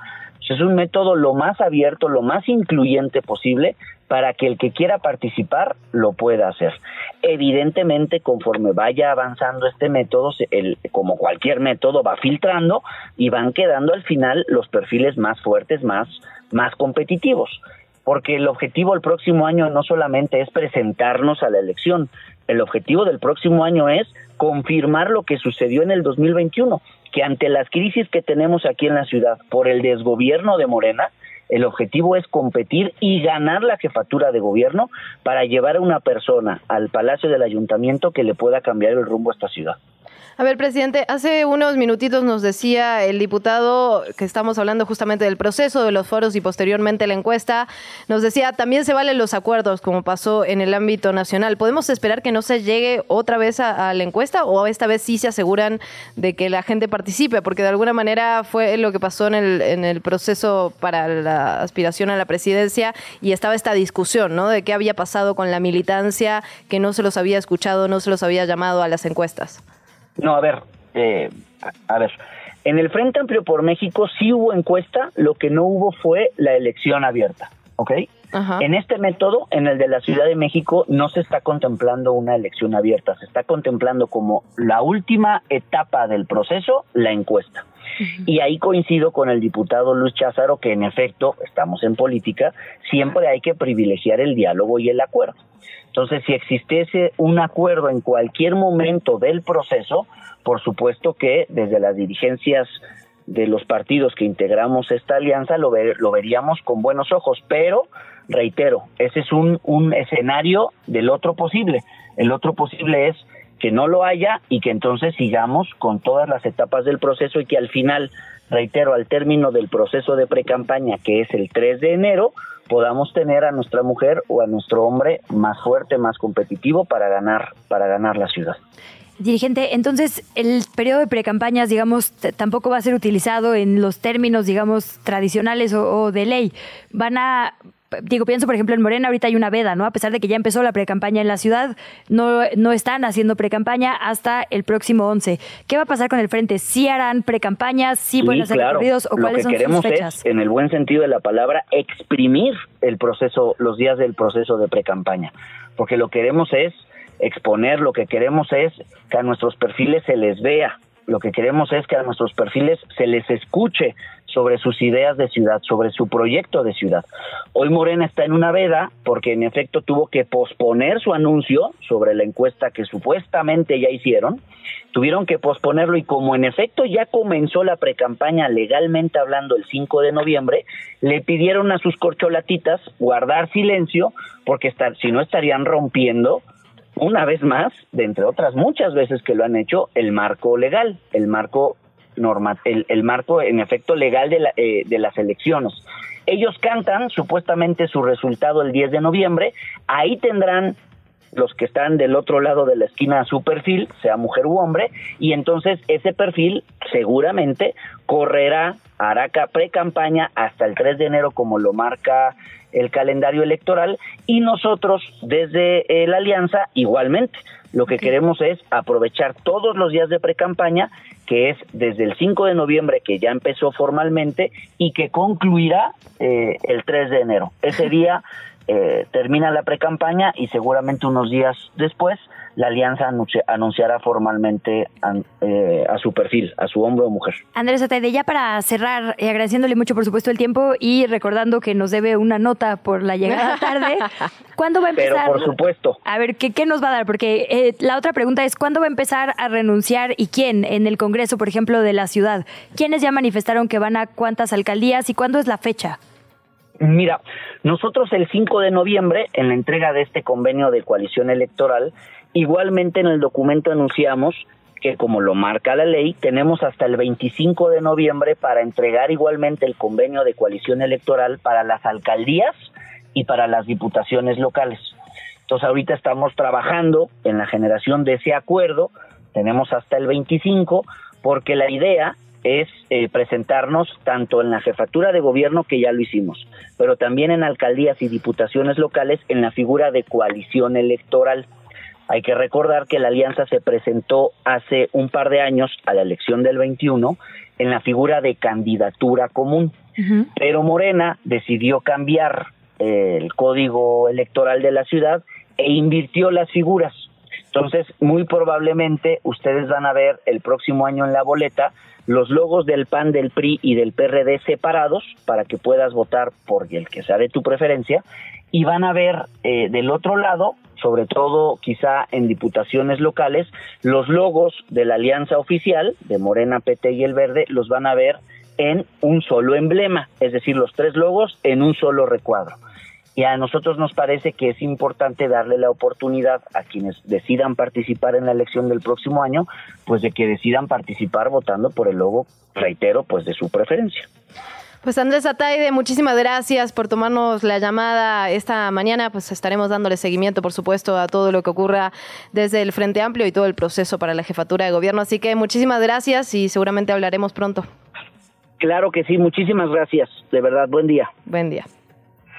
Es un método lo más abierto, lo más incluyente posible para que el que quiera participar lo pueda hacer. Evidentemente, conforme vaya avanzando este método, el, como cualquier método, va filtrando y van quedando al final los perfiles más fuertes, más, más competitivos porque el objetivo el próximo año no solamente es presentarnos a la elección, El objetivo del próximo año es confirmar lo que sucedió en el 2021, que ante las crisis que tenemos aquí en la ciudad por el desgobierno de Morena, el objetivo es competir y ganar la jefatura de gobierno para llevar a una persona al Palacio del Ayuntamiento que le pueda cambiar el rumbo a esta ciudad. A ver, presidente, hace unos minutitos nos decía el diputado que estamos hablando justamente del proceso de los foros y posteriormente la encuesta, nos decía también se valen los acuerdos como pasó en el ámbito nacional. ¿Podemos esperar que no se llegue otra vez a, la encuesta o esta vez sí se aseguran de que la gente participe? Porque de alguna manera fue lo que pasó en el, en el proceso para la aspiración a la presidencia y estaba esta discusión, ¿no? De qué había pasado con la militancia, que no se los había escuchado, no se los había llamado a las encuestas. No, a ver, eh, a, ver, en el Frente Amplio por México sí hubo encuesta, lo que no hubo fue la elección abierta, ¿ok? En este método, en el de la Ciudad de México, no se está contemplando una elección abierta, se está contemplando como la última etapa del proceso, la encuesta. Y ahí coincido con el diputado Luis Cházaro que en efecto, estamos en política, siempre hay que privilegiar el diálogo y el acuerdo. Entonces, si existiese un acuerdo en cualquier momento del proceso, por supuesto que desde las dirigencias de los partidos que integramos esta alianza lo, lo veríamos con buenos ojos, pero reitero, ese es un, un escenario del otro posible. El otro posible es que no lo haya y que entonces sigamos con todas las etapas del proceso y que al final, reitero, al término del proceso de precampaña, que es el 3 de enero, podamos tener a nuestra mujer o a nuestro hombre más fuerte, más competitivo para ganar, para ganar la ciudad. Dirigente, entonces el periodo de precampañas, digamos, tampoco va a ser utilizado en los términos, digamos, tradicionales o de ley. Van a digo, pienso por ejemplo en Morena, ahorita hay una veda, ¿no? A pesar de que ya empezó la precampaña en la ciudad, no, no están haciendo precampaña hasta el próximo 11. ¿Qué va a pasar con el frente? ¿Sí harán precampañas? ¿Sí, sí pueden hacer recorridos? ¿O cuáles son sus fechas? Es, en el buen sentido de la palabra, exprimir el proceso, los días del proceso de precampaña. Porque lo que queremos es exponer, lo que queremos es que a nuestros perfiles se les vea, lo que queremos es que a nuestros perfiles se les escuche sobre sus ideas de ciudad, sobre su proyecto de ciudad. Hoy Morena está en una veda porque en efecto tuvo que posponer su anuncio sobre la encuesta que supuestamente ya hicieron, tuvieron que posponerlo y como en efecto ya comenzó la precampaña legalmente hablando el 5 de noviembre, le pidieron a sus corcholatitas guardar silencio porque estar, si no estarían rompiendo una vez más, de entre otras muchas veces que lo han hecho, el marco legal, el marco norma, el, marco en efecto legal de, la, eh, de las elecciones. Ellos cantan supuestamente su resultado el 10 de noviembre, ahí tendrán los que están del otro lado de la esquina su perfil, sea mujer u hombre, y entonces ese perfil seguramente correrá, hará pre-campaña hasta el 3 de enero como lo marca el calendario electoral y nosotros desde eh, la alianza igualmente. Lo que queremos es aprovechar todos los días de pre-campaña, que es desde el 5 de noviembre, que ya empezó formalmente, y que concluirá eh, el 3 de enero. Ese día eh, termina la pre-campaña y seguramente unos días después la alianza anunciará formalmente eh, a, su perfil, a su hombre o mujer. Andrés Atede, ya para cerrar, eh, agradeciéndole mucho por supuesto el tiempo y recordando que nos debe una nota por la llegada tarde, ¿cuándo va a empezar? Pero por supuesto. A ver, ¿qué, qué nos va a dar? Porque eh, la otra pregunta es, ¿cuándo va a empezar a renunciar y quién en el Congreso, por ejemplo, de la ciudad? ¿Quiénes ya manifestaron que van a cuántas alcaldías y cuándo es la fecha? Mira, nosotros el 5 de noviembre, en la entrega de este convenio de coalición electoral, igualmente en el documento anunciamos que como lo marca la ley, tenemos hasta el 25 de noviembre para entregar igualmente el convenio de coalición electoral para las alcaldías y para las diputaciones locales. Entonces ahorita estamos trabajando en la generación de ese acuerdo, tenemos hasta el 25, porque la idea es eh, presentarnos tanto en la jefatura de gobierno, que ya lo hicimos, pero también en alcaldías y diputaciones locales en la figura de coalición electoral. Hay que recordar que la alianza se presentó hace un par de años a la elección del 21 en la figura de candidatura común, pero Morena decidió cambiar eh, el código electoral de la ciudad e invirtió las figuras Entonces, muy probablemente ustedes van a ver el próximo año en la boleta los logos del PAN, del PRI y del PRD separados para que puedas votar por el que sea de tu preferencia y van a ver eh, del otro lado, sobre todo quizá en diputaciones locales, los logos de la alianza oficial de Morena, PT y el Verde los van a ver en un solo emblema, es decir, los tres logos en un solo recuadro. Y a nosotros nos parece que es importante darle la oportunidad a quienes decidan participar en la elección del próximo año, pues de que decidan participar votando por el logo, reitero, pues de su preferencia. Pues Andrés Ataide, muchísimas gracias por tomarnos la llamada esta mañana. Pues estaremos dándole seguimiento, por supuesto, a todo lo que ocurra desde el Frente Amplio y todo el proceso para la jefatura de gobierno. Así que muchísimas gracias y seguramente hablaremos pronto. Claro que sí, muchísimas gracias. De verdad, buen día. Buen día.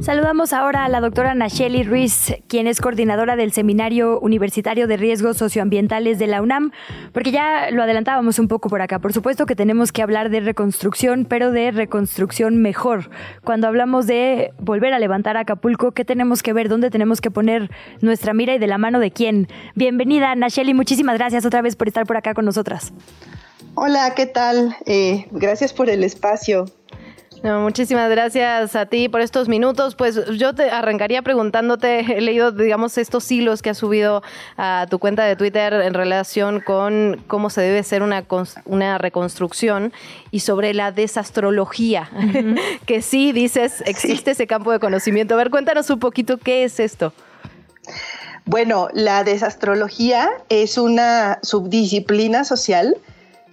Saludamos ahora a la doctora Nacheli Ruiz, quien es coordinadora del Seminario Universitario de Riesgos Socioambientales de la UNAM, porque ya lo adelantábamos un poco por acá. Por supuesto que tenemos que hablar de reconstrucción, pero de reconstrucción mejor. Cuando hablamos de volver a levantar Acapulco, ¿qué tenemos que ver? ¿Dónde tenemos que poner nuestra mira y de la mano de quién? Bienvenida, Nacheli, muchísimas gracias otra vez por estar por acá con nosotras. Hola, ¿qué tal? Eh, gracias por el espacio muchísimas gracias a ti por estos minutos. Pues yo te arrancaría preguntándote, he leído, digamos, estos hilos que has subido a tu cuenta de Twitter en relación con cómo se debe hacer una, una reconstrucción y sobre la desastrología, que sí dices, existe ese campo de conocimiento. A ver, cuéntanos un poquito qué es esto. Bueno, la desastrología es una subdisciplina social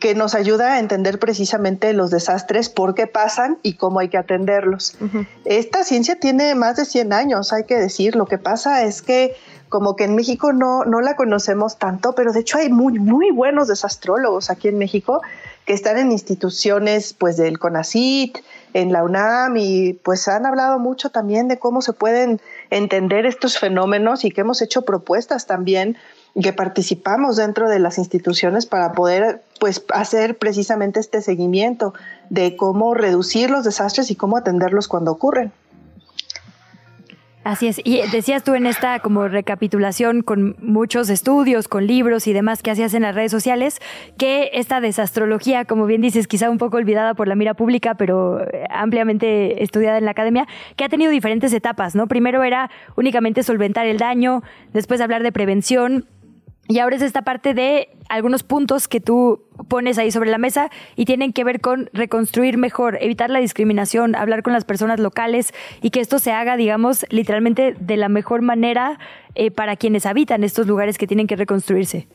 que nos ayuda a entender precisamente los desastres, por qué pasan y cómo hay que atenderlos. Esta ciencia tiene más de 100 años, hay que decir. Lo que pasa es que como que en México no, no la conocemos tanto, pero de hecho hay muy, muy buenos desastrólogos aquí en México que están en instituciones pues del CONACIT, en la UNAM y pues han hablado mucho también de cómo se pueden entender estos fenómenos y que hemos hecho propuestas también que participamos dentro de las instituciones para poder pues hacer precisamente este seguimiento de cómo reducir los desastres y cómo atenderlos cuando ocurren. Así es. Y decías tú en esta como recapitulación con muchos estudios, con libros y demás que hacías en las redes sociales, que esta desastrología, como bien dices, quizá un poco olvidada por la mira pública, pero eh, ampliamente estudiada en la academia, que ha tenido diferentes etapas, ¿no? Primero era únicamente solventar el daño, después hablar de prevención, y ahora es esta parte de algunos puntos que tú pones ahí sobre la mesa y tienen que ver con reconstruir mejor, evitar la discriminación, hablar con las personas locales y que esto se haga, digamos, literalmente de la mejor manera eh, para quienes habitan estos lugares que tienen que reconstruirse.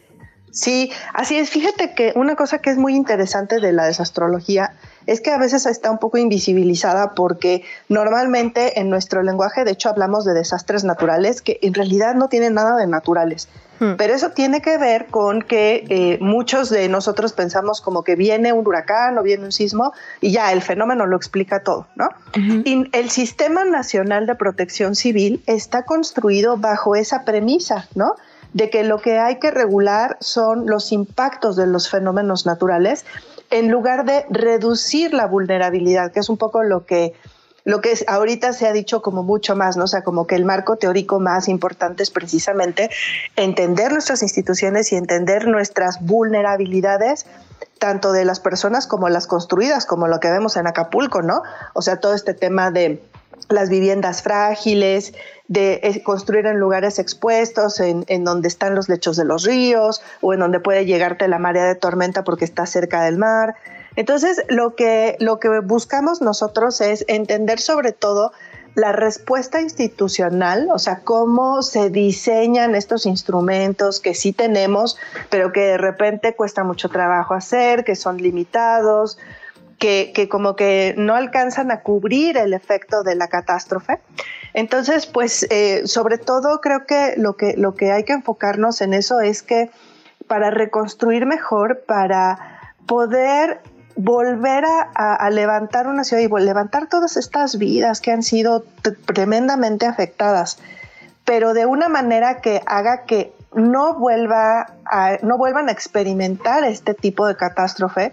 Sí, así es. Fíjate que una cosa que es muy interesante de la desastrología es que a veces está un poco invisibilizada porque normalmente en nuestro lenguaje, de hecho, hablamos de desastres naturales que en realidad no tienen nada de naturales. Hmm. Pero eso tiene que ver con que eh, muchos de nosotros pensamos como que viene un huracán o viene un sismo y ya el fenómeno lo explica todo, ¿no? Y el Sistema Nacional de Protección Civil está construido bajo esa premisa, ¿no? de que lo que hay que regular son los impactos de los fenómenos naturales en lugar de reducir la vulnerabilidad, que es un poco lo que lo que ahorita se ha dicho como mucho más, ¿no? O sea, como que el marco teórico más importante es precisamente entender nuestras instituciones y entender nuestras vulnerabilidades tanto de las personas como las construidas, como lo que vemos en Acapulco, ¿no? O sea, todo este tema de las viviendas frágiles, de eh, construir en lugares expuestos, en, en, donde están los lechos de los ríos o en donde puede llegarte la marea de tormenta porque está cerca del mar. Entonces, lo que, lo que buscamos nosotros es entender sobre todo la respuesta institucional, o sea, cómo se diseñan estos instrumentos que sí tenemos, pero que de repente cuesta mucho trabajo hacer, que son limitados, que, que, como que no alcanzan a cubrir el efecto de la catástrofe. Entonces, pues eh, sobre todo creo que lo, que lo que hay que enfocarnos en eso es que para reconstruir mejor, para poder volver a, a, levantar una ciudad y levantar todas estas vidas que han sido tremendamente afectadas pero de una manera que haga que no, vuelva a, no vuelvan a experimentar este tipo de catástrofe,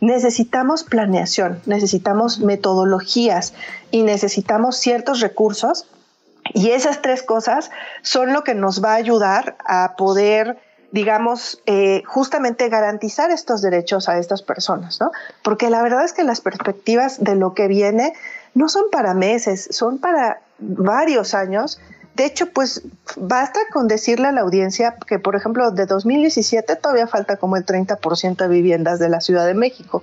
necesitamos planeación, necesitamos metodologías y necesitamos ciertos recursos. Y esas tres cosas son lo que nos va a ayudar a poder digamos, eh, justamente garantizar estos derechos a estas personas, ¿no? Porque la verdad es que las perspectivas de lo que viene no son para meses, son para varios años de hecho, pues basta con decirle a la audiencia que, por ejemplo, de 2017 todavía falta como el 30% de viviendas de la Ciudad de México.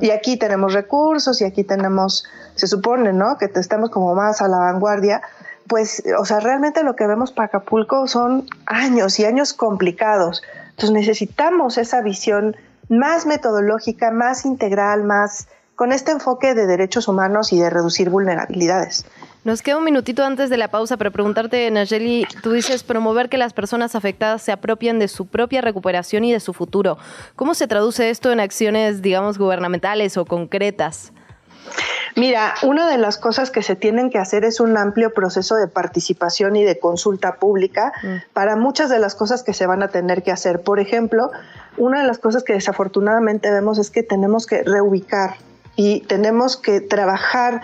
Y aquí tenemos recursos y aquí tenemos, se supone, ¿no? Que estamos como más a la vanguardia. Pues, o sea, realmente lo que vemos para Acapulco son años y años complicados. Entonces necesitamos esa visión más metodológica, más integral, más con este enfoque de derechos humanos y de reducir vulnerabilidades. Nos queda un minutito antes de la pausa para preguntarte, Nayeli, tú dices promover que las personas afectadas se apropien de su propia recuperación y de su futuro. ¿Cómo se traduce esto en acciones, digamos, gubernamentales o concretas? Mira, una de las cosas que se tienen que hacer es un amplio proceso de participación y de consulta pública mm. para muchas de las cosas que se van a tener que hacer. Por ejemplo, una de las cosas que desafortunadamente vemos es que tenemos que reubicar y tenemos que trabajar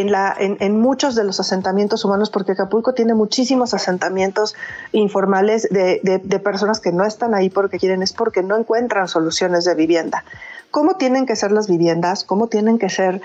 en, la, en, muchos de los asentamientos humanos, porque Acapulco tiene muchísimos asentamientos informales de, de, personas que no están ahí porque quieren, es porque no encuentran soluciones de vivienda. ¿Cómo tienen que ser las viviendas? ¿Cómo tienen que ser,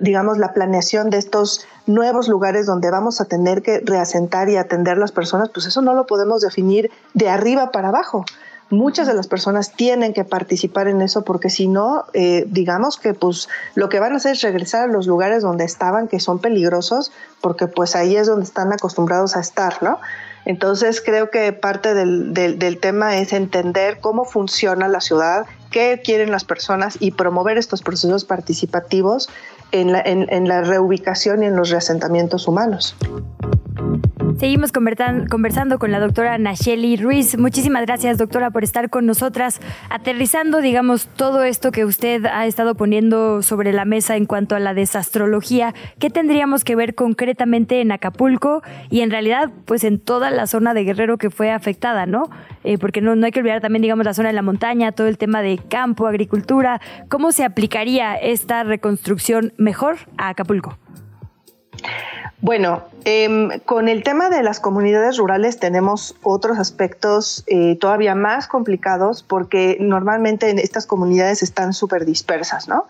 digamos, la planeación de estos nuevos lugares donde vamos a tener que reasentar y atender las personas? Pues eso no lo podemos definir de arriba para abajo muchas de las personas tienen que participar en eso porque si no, eh, digamos que pues lo que van a hacer es regresar a los lugares donde estaban, que son peligrosos, porque pues ahí es donde están acostumbrados a estar, ¿no? Entonces creo que parte del, del, tema es entender cómo funciona la ciudad, qué quieren las personas y promover estos procesos participativos en la, en, en la reubicación y en los reasentamientos humanos. Seguimos conversando con la doctora Nacheli Ruiz. Muchísimas gracias, doctora, por estar con nosotras, aterrizando, digamos, todo esto que usted ha estado poniendo sobre la mesa en cuanto a la desastrología. ¿Qué tendríamos que ver concretamente en Acapulco y en realidad, pues en toda la zona de Guerrero que fue afectada, ¿no? Eh, porque no, no hay que olvidar también, digamos, la zona de la montaña, todo el tema de campo, agricultura. ¿Cómo se aplicaría esta reconstrucción mejor a Acapulco? Bueno, em, con el tema de las comunidades rurales tenemos otros aspectos eh, todavía más complicados porque normalmente en estas comunidades están súper dispersas, ¿no?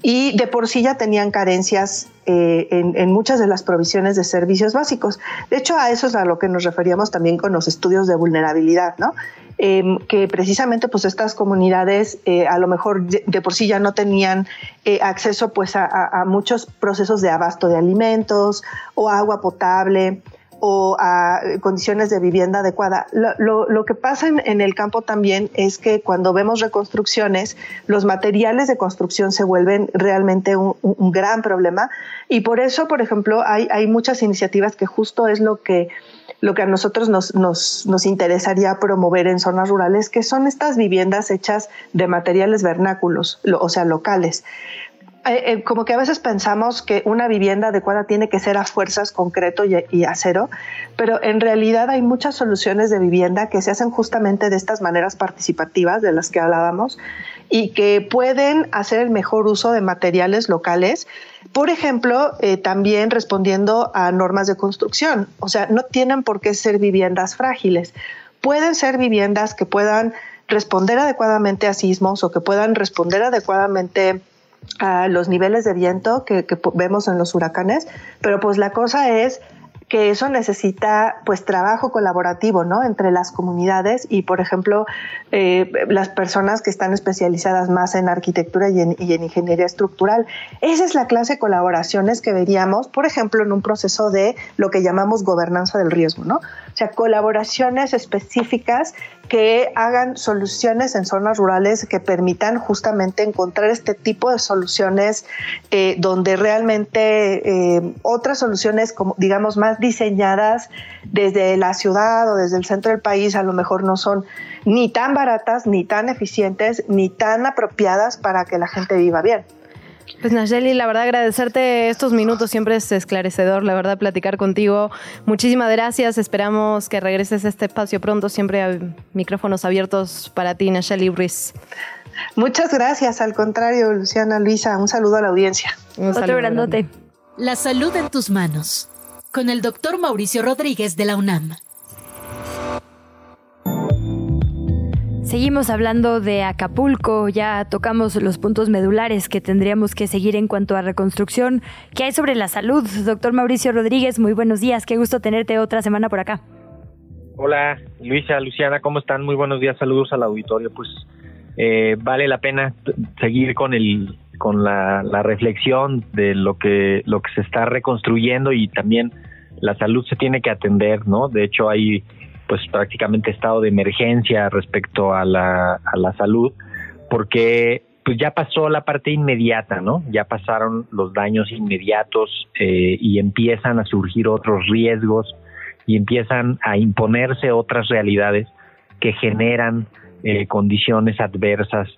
Y de por sí ya tenían carencias eh, en, en, muchas de las provisiones de servicios básicos. De hecho, a eso es a lo que nos referíamos también con los estudios de vulnerabilidad, ¿no? Em, que precisamente pues estas comunidades eh, a lo mejor de por sí ya no tenían eh, acceso pues a, muchos procesos de abasto de alimentos o agua potable o a condiciones de vivienda adecuada. Lo, que pasa en, el campo también es que cuando vemos reconstrucciones, los materiales de construcción se vuelven realmente un, gran problema y por eso, por ejemplo, hay, hay muchas iniciativas que justo es lo que lo que a nosotros nos, nos, nos, interesaría promover en zonas rurales, que son estas viviendas hechas de materiales vernáculos, o sea, locales. Eh, eh, como que a veces pensamos que una vivienda adecuada tiene que ser a fuerzas concreto y, y, acero, pero en realidad hay muchas soluciones de vivienda que se hacen justamente de estas maneras participativas de las que hablábamos y que pueden hacer el mejor uso de materiales locales por ejemplo, eh, también respondiendo a normas de construcción, o sea, no tienen por qué ser viviendas frágiles, pueden ser viviendas que puedan responder adecuadamente a sismos o que puedan responder adecuadamente a los niveles de viento que, que vemos en los huracanes, pero pues la cosa es que eso necesita pues trabajo colaborativo ¿no? entre las comunidades y por ejemplo eh, las personas que están especializadas más en arquitectura y en, y en, ingeniería estructural. Esa es la clase de colaboraciones que veríamos, por ejemplo, en un proceso de lo que llamamos gobernanza del riesgo, ¿no? O sea, colaboraciones específicas que hagan soluciones en zonas rurales que permitan justamente encontrar este tipo de soluciones eh, donde realmente eh, otras soluciones, como digamos, más diseñadas desde la ciudad o desde el centro del país, a lo mejor no son ni tan baratas, ni tan eficientes, ni tan apropiadas para que la gente viva bien. Pues Nayeli, la verdad agradecerte estos minutos, siempre es esclarecedor, la verdad, platicar contigo. Muchísimas gracias, esperamos que regreses a este espacio pronto, siempre hay micrófonos abiertos para ti, Nayeli Ruiz. Muchas gracias, al contrario, Luciana, Luisa, un saludo a la audiencia. Un Otro grandote. La salud en tus manos, con el doctor Mauricio Rodríguez de la UNAM. Seguimos hablando de Acapulco, ya tocamos los puntos medulares que tendríamos que seguir en cuanto a reconstrucción. ¿Qué hay sobre la salud? Doctor Mauricio Rodríguez, muy buenos días, qué gusto tenerte otra semana por acá. Hola Luisa, Luciana, ¿cómo están? Muy buenos días, saludos al auditorio. Pues eh, vale la pena seguir con el con la, la reflexión de lo que lo que se está reconstruyendo y también la salud se tiene que atender, ¿no? De hecho hay pues prácticamente estado de emergencia respecto a la, a la salud, porque pues ya pasó la parte inmediata, ¿no? Ya pasaron los daños inmediatos eh, y empiezan a surgir otros riesgos y empiezan a imponerse otras realidades que generan eh, condiciones adversas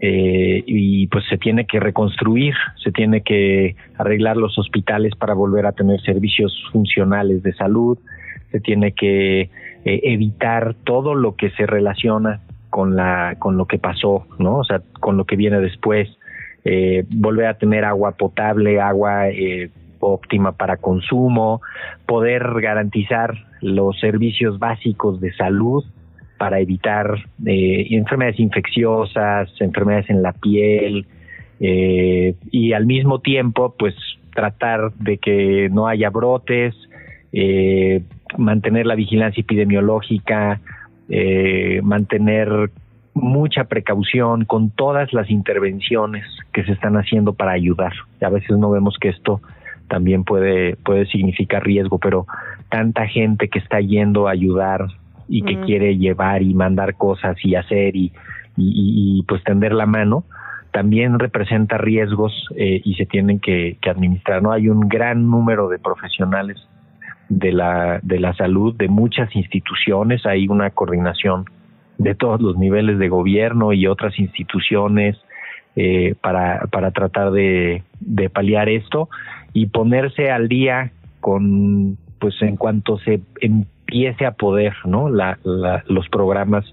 eh, y pues se tiene que reconstruir, se tiene que arreglar los hospitales para volver a tener servicios funcionales de salud, se tiene que eh, evitar todo lo que se relaciona con la con lo que pasó, ¿no? O sea, con lo que viene después, eh, volver a tener agua potable, agua eh, óptima para consumo, poder garantizar los servicios básicos de salud para evitar enfermedades infecciosas, enfermedades en la piel y al mismo tiempo, pues tratar de que no haya brotes, eh, mantener la vigilancia epidemiológica, eh, mantener mucha precaución con todas las intervenciones que se están haciendo para ayudar. A veces no vemos que esto también puede, puede significar riesgo, pero tanta gente que está yendo a ayudar y que quiere llevar y mandar cosas y hacer y, y, pues tender la mano, también representa riesgos eh, y se tienen que, que administrar. No hay un gran número de profesionales de la, de la salud de muchas instituciones, hay una coordinación de todos los niveles de gobierno y otras instituciones eh, para, para tratar de, de paliar esto y ponerse al día con pues en cuanto se empiece a poder, ¿no? Los programas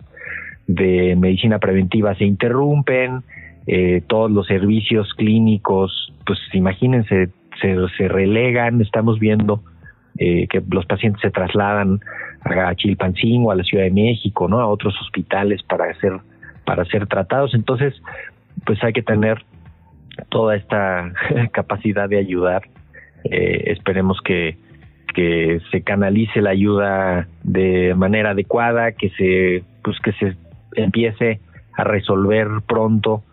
de medicina preventiva se interrumpen, eh, todos los servicios clínicos, pues imagínense, se, se relegan, estamos viendo eh, que los pacientes se trasladan a Chilpancingo, a la Ciudad de México, ¿no? A otros hospitales para ser para ser tratados. Entonces, pues hay que tener toda esta capacidad de ayudar. Eh, esperemos que, que se canalice la ayuda de manera adecuada, que se pues que se empiece a resolver pronto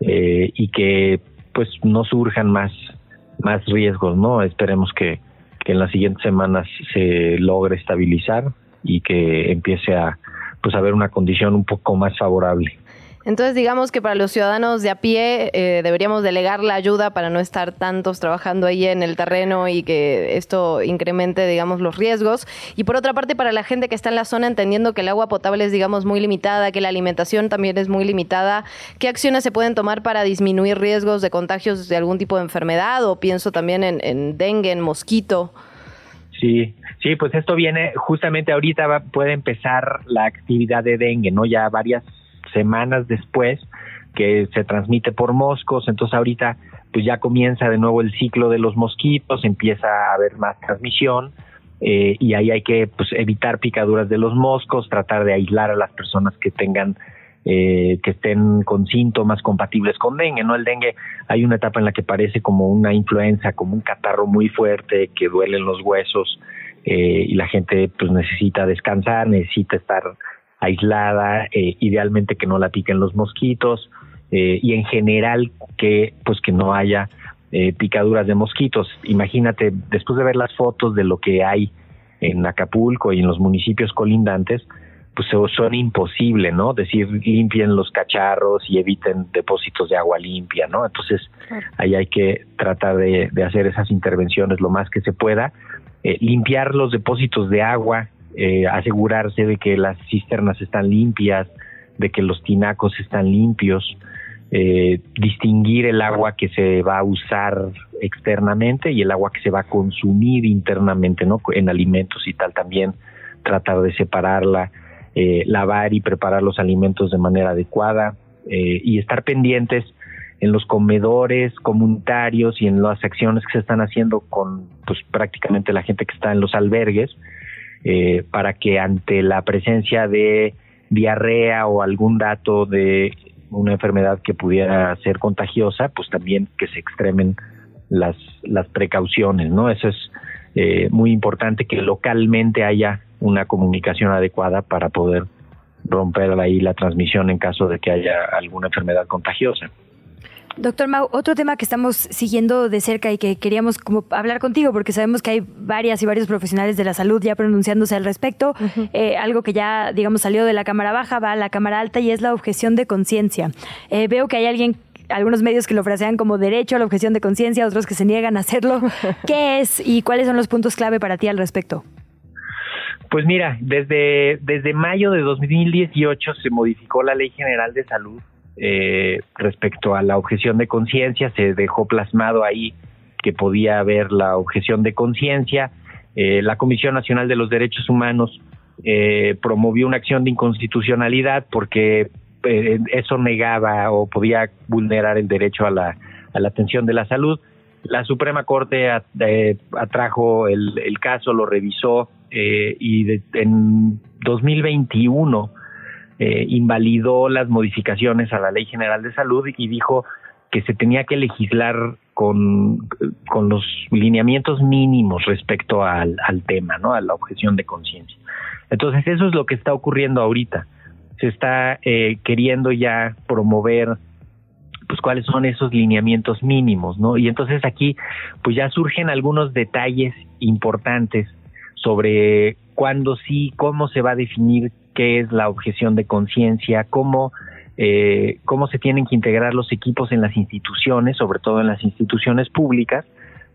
eh, y que pues no surjan más más riesgos, ¿no? Esperemos que que en las siguientes semanas se logre estabilizar y que empiece a pues a haber una condición un poco más favorable. Entonces, digamos que para los ciudadanos de a pie eh, deberíamos delegar la ayuda para no estar tantos trabajando ahí en el terreno y que esto incremente, digamos, los riesgos. Y por otra parte, para la gente que está en la zona, entendiendo que el agua potable es, digamos, muy limitada, que la alimentación también es muy limitada, ¿qué acciones se pueden tomar para disminuir riesgos de contagios de algún tipo de enfermedad? O pienso también en, en dengue, en mosquito. Sí, sí, pues esto viene justamente ahorita puede empezar la actividad de dengue, ¿no? Ya varias semanas después que se transmite por moscos, entonces ahorita pues ya comienza de nuevo el ciclo de los mosquitos, empieza a haber más transmisión eh, y ahí hay que pues evitar picaduras de los moscos, tratar de aislar a las personas que tengan eh, que estén con síntomas compatibles con dengue, ¿no? El dengue hay una etapa en la que parece como una influenza, como un catarro muy fuerte, que duelen los huesos eh, y la gente pues necesita descansar, necesita estar aislada, eh, idealmente que no la piquen los mosquitos eh, y en general que pues que no haya eh, picaduras de mosquitos. Imagínate, después de ver las fotos de lo que hay en Acapulco y en los municipios colindantes, pues son imposible, ¿no? Decir limpien los cacharros y eviten depósitos de agua limpia, ¿no? Entonces ahí hay que tratar de, de hacer esas intervenciones lo más que se pueda, limpiar los depósitos de agua eh, asegurarse de que las cisternas están limpias, de que los tinacos están limpios, eh, distinguir el agua que se va a usar externamente y el agua que se va a consumir internamente, ¿no? En alimentos y tal también tratar de separarla, eh, lavar y preparar los alimentos de manera adecuada eh, y estar pendientes en los comedores comunitarios y en las acciones que se están haciendo con pues prácticamente la gente que está en los albergues eh, para que ante la presencia de diarrea o algún dato de una enfermedad que pudiera ser contagiosa, pues también que se extremen las, las precauciones, ¿no? Eso es eh, muy importante que localmente haya una comunicación adecuada para poder romper ahí la transmisión en caso de que haya alguna enfermedad contagiosa. Doctor Mau, otro tema que estamos siguiendo de cerca y que queríamos como hablar contigo, porque sabemos que hay varias y varios profesionales de la salud ya pronunciándose al respecto, eh, algo que ya, digamos, salió de la Cámara Baja, va a la Cámara Alta y es la objeción de conciencia. Eh, veo que hay alguien algunos medios que lo frasean como derecho a la objeción de conciencia, otros que se niegan a hacerlo. ¿Qué es y cuáles son los puntos clave para ti al respecto? Pues mira, desde, desde mayo de 2018 se modificó la Ley General de Salud eh, respecto a la objeción de conciencia, se dejó plasmado ahí que podía haber la objeción de conciencia. Eh, la Comisión Nacional de los Derechos Humanos eh, promovió una acción de inconstitucionalidad porque eh, eso negaba o podía vulnerar el derecho a la, atención de la salud. La Suprema Corte atrajo el, caso, lo revisó y en 2021 eh, invalidó las modificaciones a la Ley General de Salud y dijo que se tenía que legislar con, con los lineamientos mínimos respecto al, al tema, ¿no? A la objeción de conciencia. Entonces eso es lo que está ocurriendo ahorita. Se está eh, queriendo ya promover pues cuáles son esos lineamientos mínimos, ¿no? Y entonces aquí pues ya surgen algunos detalles importantes sobre cuándo sí, cómo se va a definir qué es la objeción de conciencia, cómo, eh, cómo se tienen que integrar los equipos en las instituciones, sobre todo en las instituciones públicas,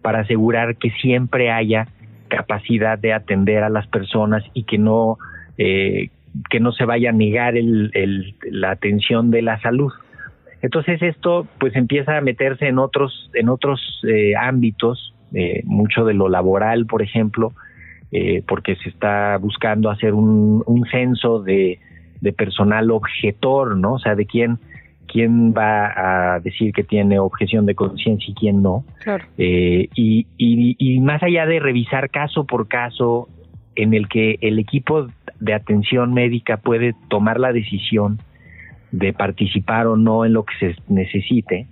para asegurar que siempre haya capacidad de atender a las personas y que no eh, que no se vaya a negar el, el, la atención de la salud. Entonces esto pues empieza a meterse en otros en otros eh, ámbitos, eh, mucho de lo laboral, por ejemplo, eh, porque se está buscando hacer un, un censo de, de, personal objetor, ¿no? O sea, de quién, quién va a decir que tiene objeción de conciencia y quién no. Claro. Eh, y, y, y más allá de revisar caso por caso en el que el equipo de atención médica puede tomar la decisión de participar o no en lo que se necesite,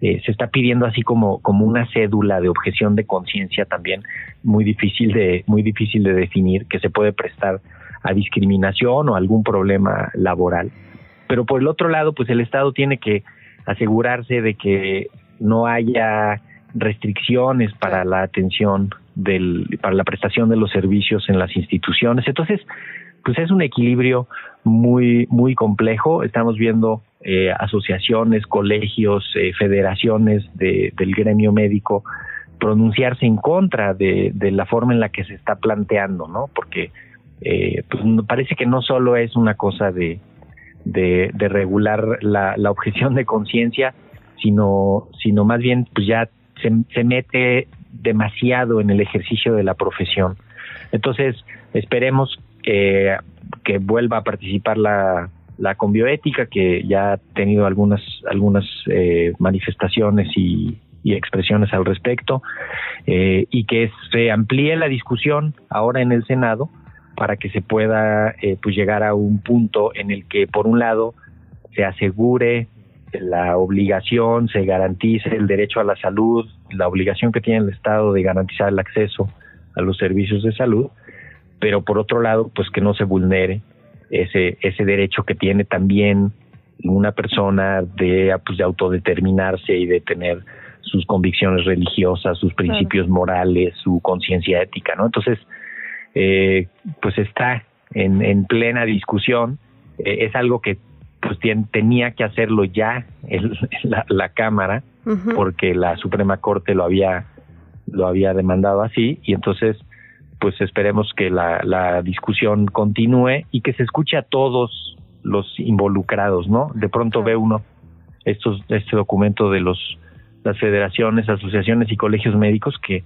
eh, se está pidiendo así como, como una cédula de objeción de conciencia también muy difícil de, muy difícil de definir, que se puede prestar a discriminación o algún problema laboral. Pero por el otro lado, pues el Estado tiene que asegurarse de que no haya restricciones para la atención del, para la prestación de los servicios en las instituciones. Entonces, pues es un equilibrio muy, muy complejo. Estamos viendo eh, asociaciones, colegios, eh, federaciones de, del gremio médico pronunciarse en contra de, la forma en la que se está planteando, ¿no? Porque eh, pues parece que no solo es una cosa de, de, de regular la, la, objeción de conciencia, sino, sino más bien pues ya se, se mete demasiado en el ejercicio de la profesión. Entonces, esperemos que, que vuelva a participar la, la conbioética, que ya ha tenido algunas, algunas eh, manifestaciones y, y, expresiones al respecto, eh, y que se amplíe la discusión ahora en el Senado para que se pueda eh, pues llegar a un punto en el que, por un lado, se asegure la obligación, se garantice el derecho a la salud, la obligación que tiene el Estado de garantizar el acceso a los servicios de salud, pero por otro lado, pues que no se vulnere ese, ese derecho que tiene también una persona de, pues, de autodeterminarse y de tener sus convicciones religiosas, sus principios claro. morales, su conciencia ética, ¿no? Entonces, eh, pues está en, en plena discusión, eh, es algo que pues tien, tenía que hacerlo ya el, la, la Cámara, uh -huh. porque la Suprema Corte lo había, lo había demandado así, y entonces pues esperemos que la, la discusión continúe y que se escuche a todos los involucrados, ¿no? De pronto ve uno estos, este documento de los las federaciones, asociaciones y colegios médicos que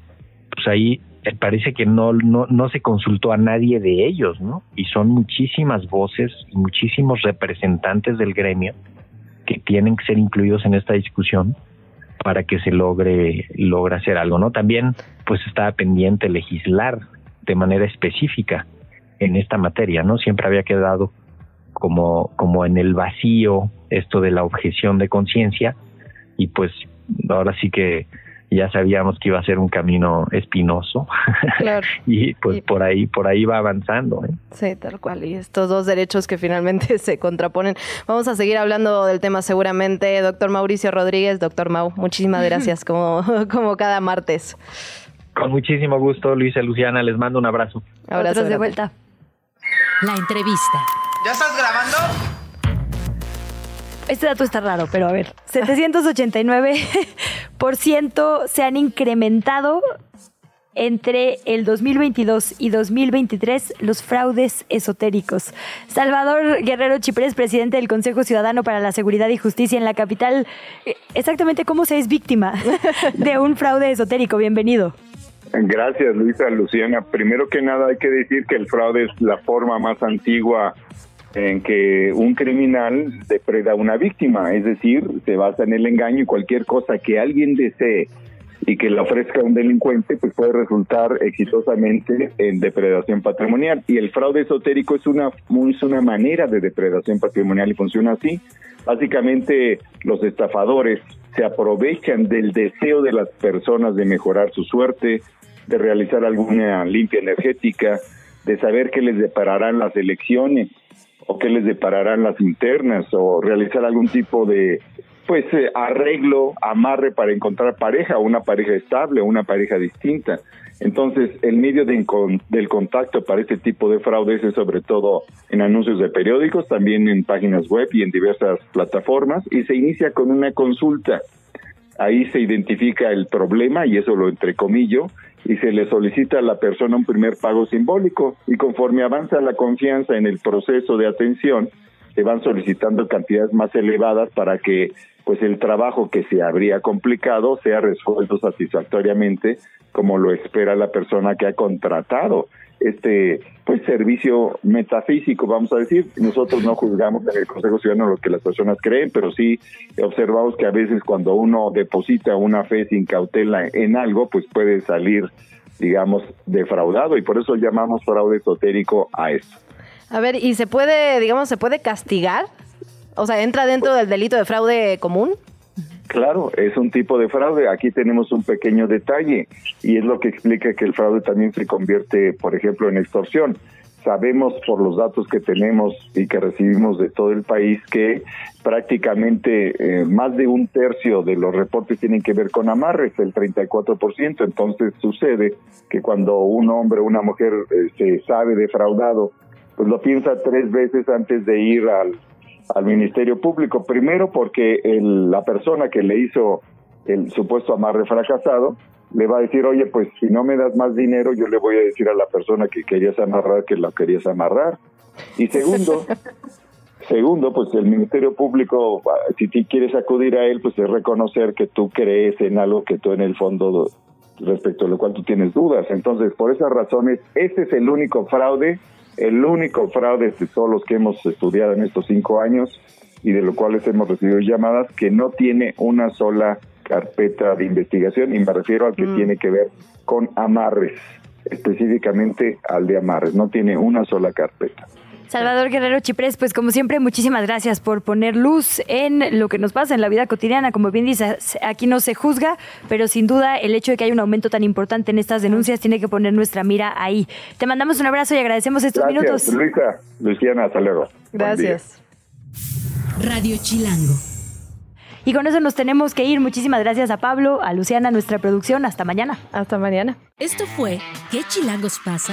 pues ahí eh, parece que no, no, no se consultó a nadie de ellos, ¿no? Y son muchísimas voces y muchísimos representantes del gremio que tienen que ser incluidos en esta discusión para que se logre, logre hacer algo, ¿no? También, pues estaba pendiente legislar de manera específica en esta materia, ¿no? Siempre había quedado como, como en el vacío esto de la objeción de conciencia y pues ahora sí que ya sabíamos que iba a ser un camino espinoso Claro. y pues por ahí por ahí va avanzando ¿eh? Sí, tal cual. Y estos dos derechos que finalmente se contraponen. Vamos a seguir hablando del tema seguramente. Doctor Mauricio Rodríguez, doctor Mau, muchísimas gracias como, como cada martes. Con muchísimo gusto Luisa Luciana les mando un abrazo Abrazo Otros de vuelta. La entrevista. ¿Ya estás grabando? Este dato está raro, pero a ver. 789% se han incrementado entre el 2022 y 2023 los fraudes esotéricos. Salvador Guerrero Chiprés, presidente del Consejo Ciudadano para la Seguridad y Justicia en la capital. Eh, Exactamente cómo se es víctima de un fraude esotérico. Bienvenido. Gracias, Luisa Luciana. Primero que nada hay que decir que el fraude es la forma más antigua en que un criminal depreda a una víctima, es decir, se basa en el engaño y cualquier cosa que alguien desee y que le ofrezca a un delincuente, pues puede resultar exitosamente en depredación patrimonial. Y el fraude esotérico es una, es una manera de depredación patrimonial y funciona así. Básicamente los estafadores se aprovechan del deseo de las personas de mejorar su suerte, de realizar alguna limpia energética, de saber qué les depararán las elecciones o qué les depararán las internas o realizar algún tipo de pues eh, arreglo, amarre para encontrar pareja, una pareja estable, una pareja distinta. Entonces, el medio de del contacto para este tipo de fraudes es sobre todo en anuncios de periódicos, también en páginas web y en diversas plataformas, y se inicia con una consulta. Ahí se identifica el problema, y eso lo entrecomillo, y se le solicita a la persona un primer pago simbólico, y conforme avanza la confianza en el proceso de atención, se van solicitando cantidades más elevadas para que pues el trabajo que se habría complicado sea resuelto satisfactoriamente como lo espera la persona que ha contratado este pues servicio metafísico vamos a decir nosotros no juzgamos en el Consejo Ciudadano lo que las personas creen pero sí observamos que a veces cuando uno deposita una fe sin cautela en algo pues puede salir digamos defraudado y por eso llamamos fraude esotérico a esto A ver, ¿y se puede, digamos, se puede castigar? O sea, ¿entra dentro del delito de fraude común? Claro, es un tipo de fraude. Aquí tenemos un pequeño detalle y es lo que explica que el fraude también se convierte, por ejemplo, en extorsión. Sabemos por los datos que tenemos y que recibimos de todo el país que prácticamente eh, más de un tercio de los reportes tienen que ver con amarres, el 34%. Entonces sucede que cuando un hombre o una mujer se sabe defraudado, pues lo piensa tres veces antes de ir al, al Ministerio Público. Primero porque el- la persona que le hizo el supuesto amarre fracasado le va a decir, oye, pues si no me das más dinero, yo le voy a decir a la persona que querías amarrar que la querías amarrar. Y segundo, segundo, pues el Ministerio Público, ah, si tú quieres acudir a él, pues es reconocer que tú crees en algo que tú en el fondo respecto a lo cual tú tienes dudas. Entonces, por esas razones, este es el único fraude, el único fraude de todos los que hemos estudiado en estos cinco años y de los cuales hemos recibido llamadas que no tiene una sola carpeta de investigación y me refiero al que tiene que ver con amarres, específicamente al de amarres, no tiene una sola carpeta. Salvador Guerrero Chiprés, pues como siempre, muchísimas gracias por poner luz en lo que nos pasa en la vida cotidiana. Como bien dices, aquí no se juzga, pero sin duda el hecho de que hay un aumento tan importante en estas denuncias tiene que poner nuestra mira ahí. Te mandamos un abrazo y agradecemos estos Gracias, minutos. Luisa, Luciana, hasta luego. Día. Radio Chilango. Y con eso nos tenemos que ir. Muchísimas gracias a Pablo, a Luciana, nuestra producción. Hasta mañana. Hasta mañana. Esto fue ¿Qué chilangos pasa?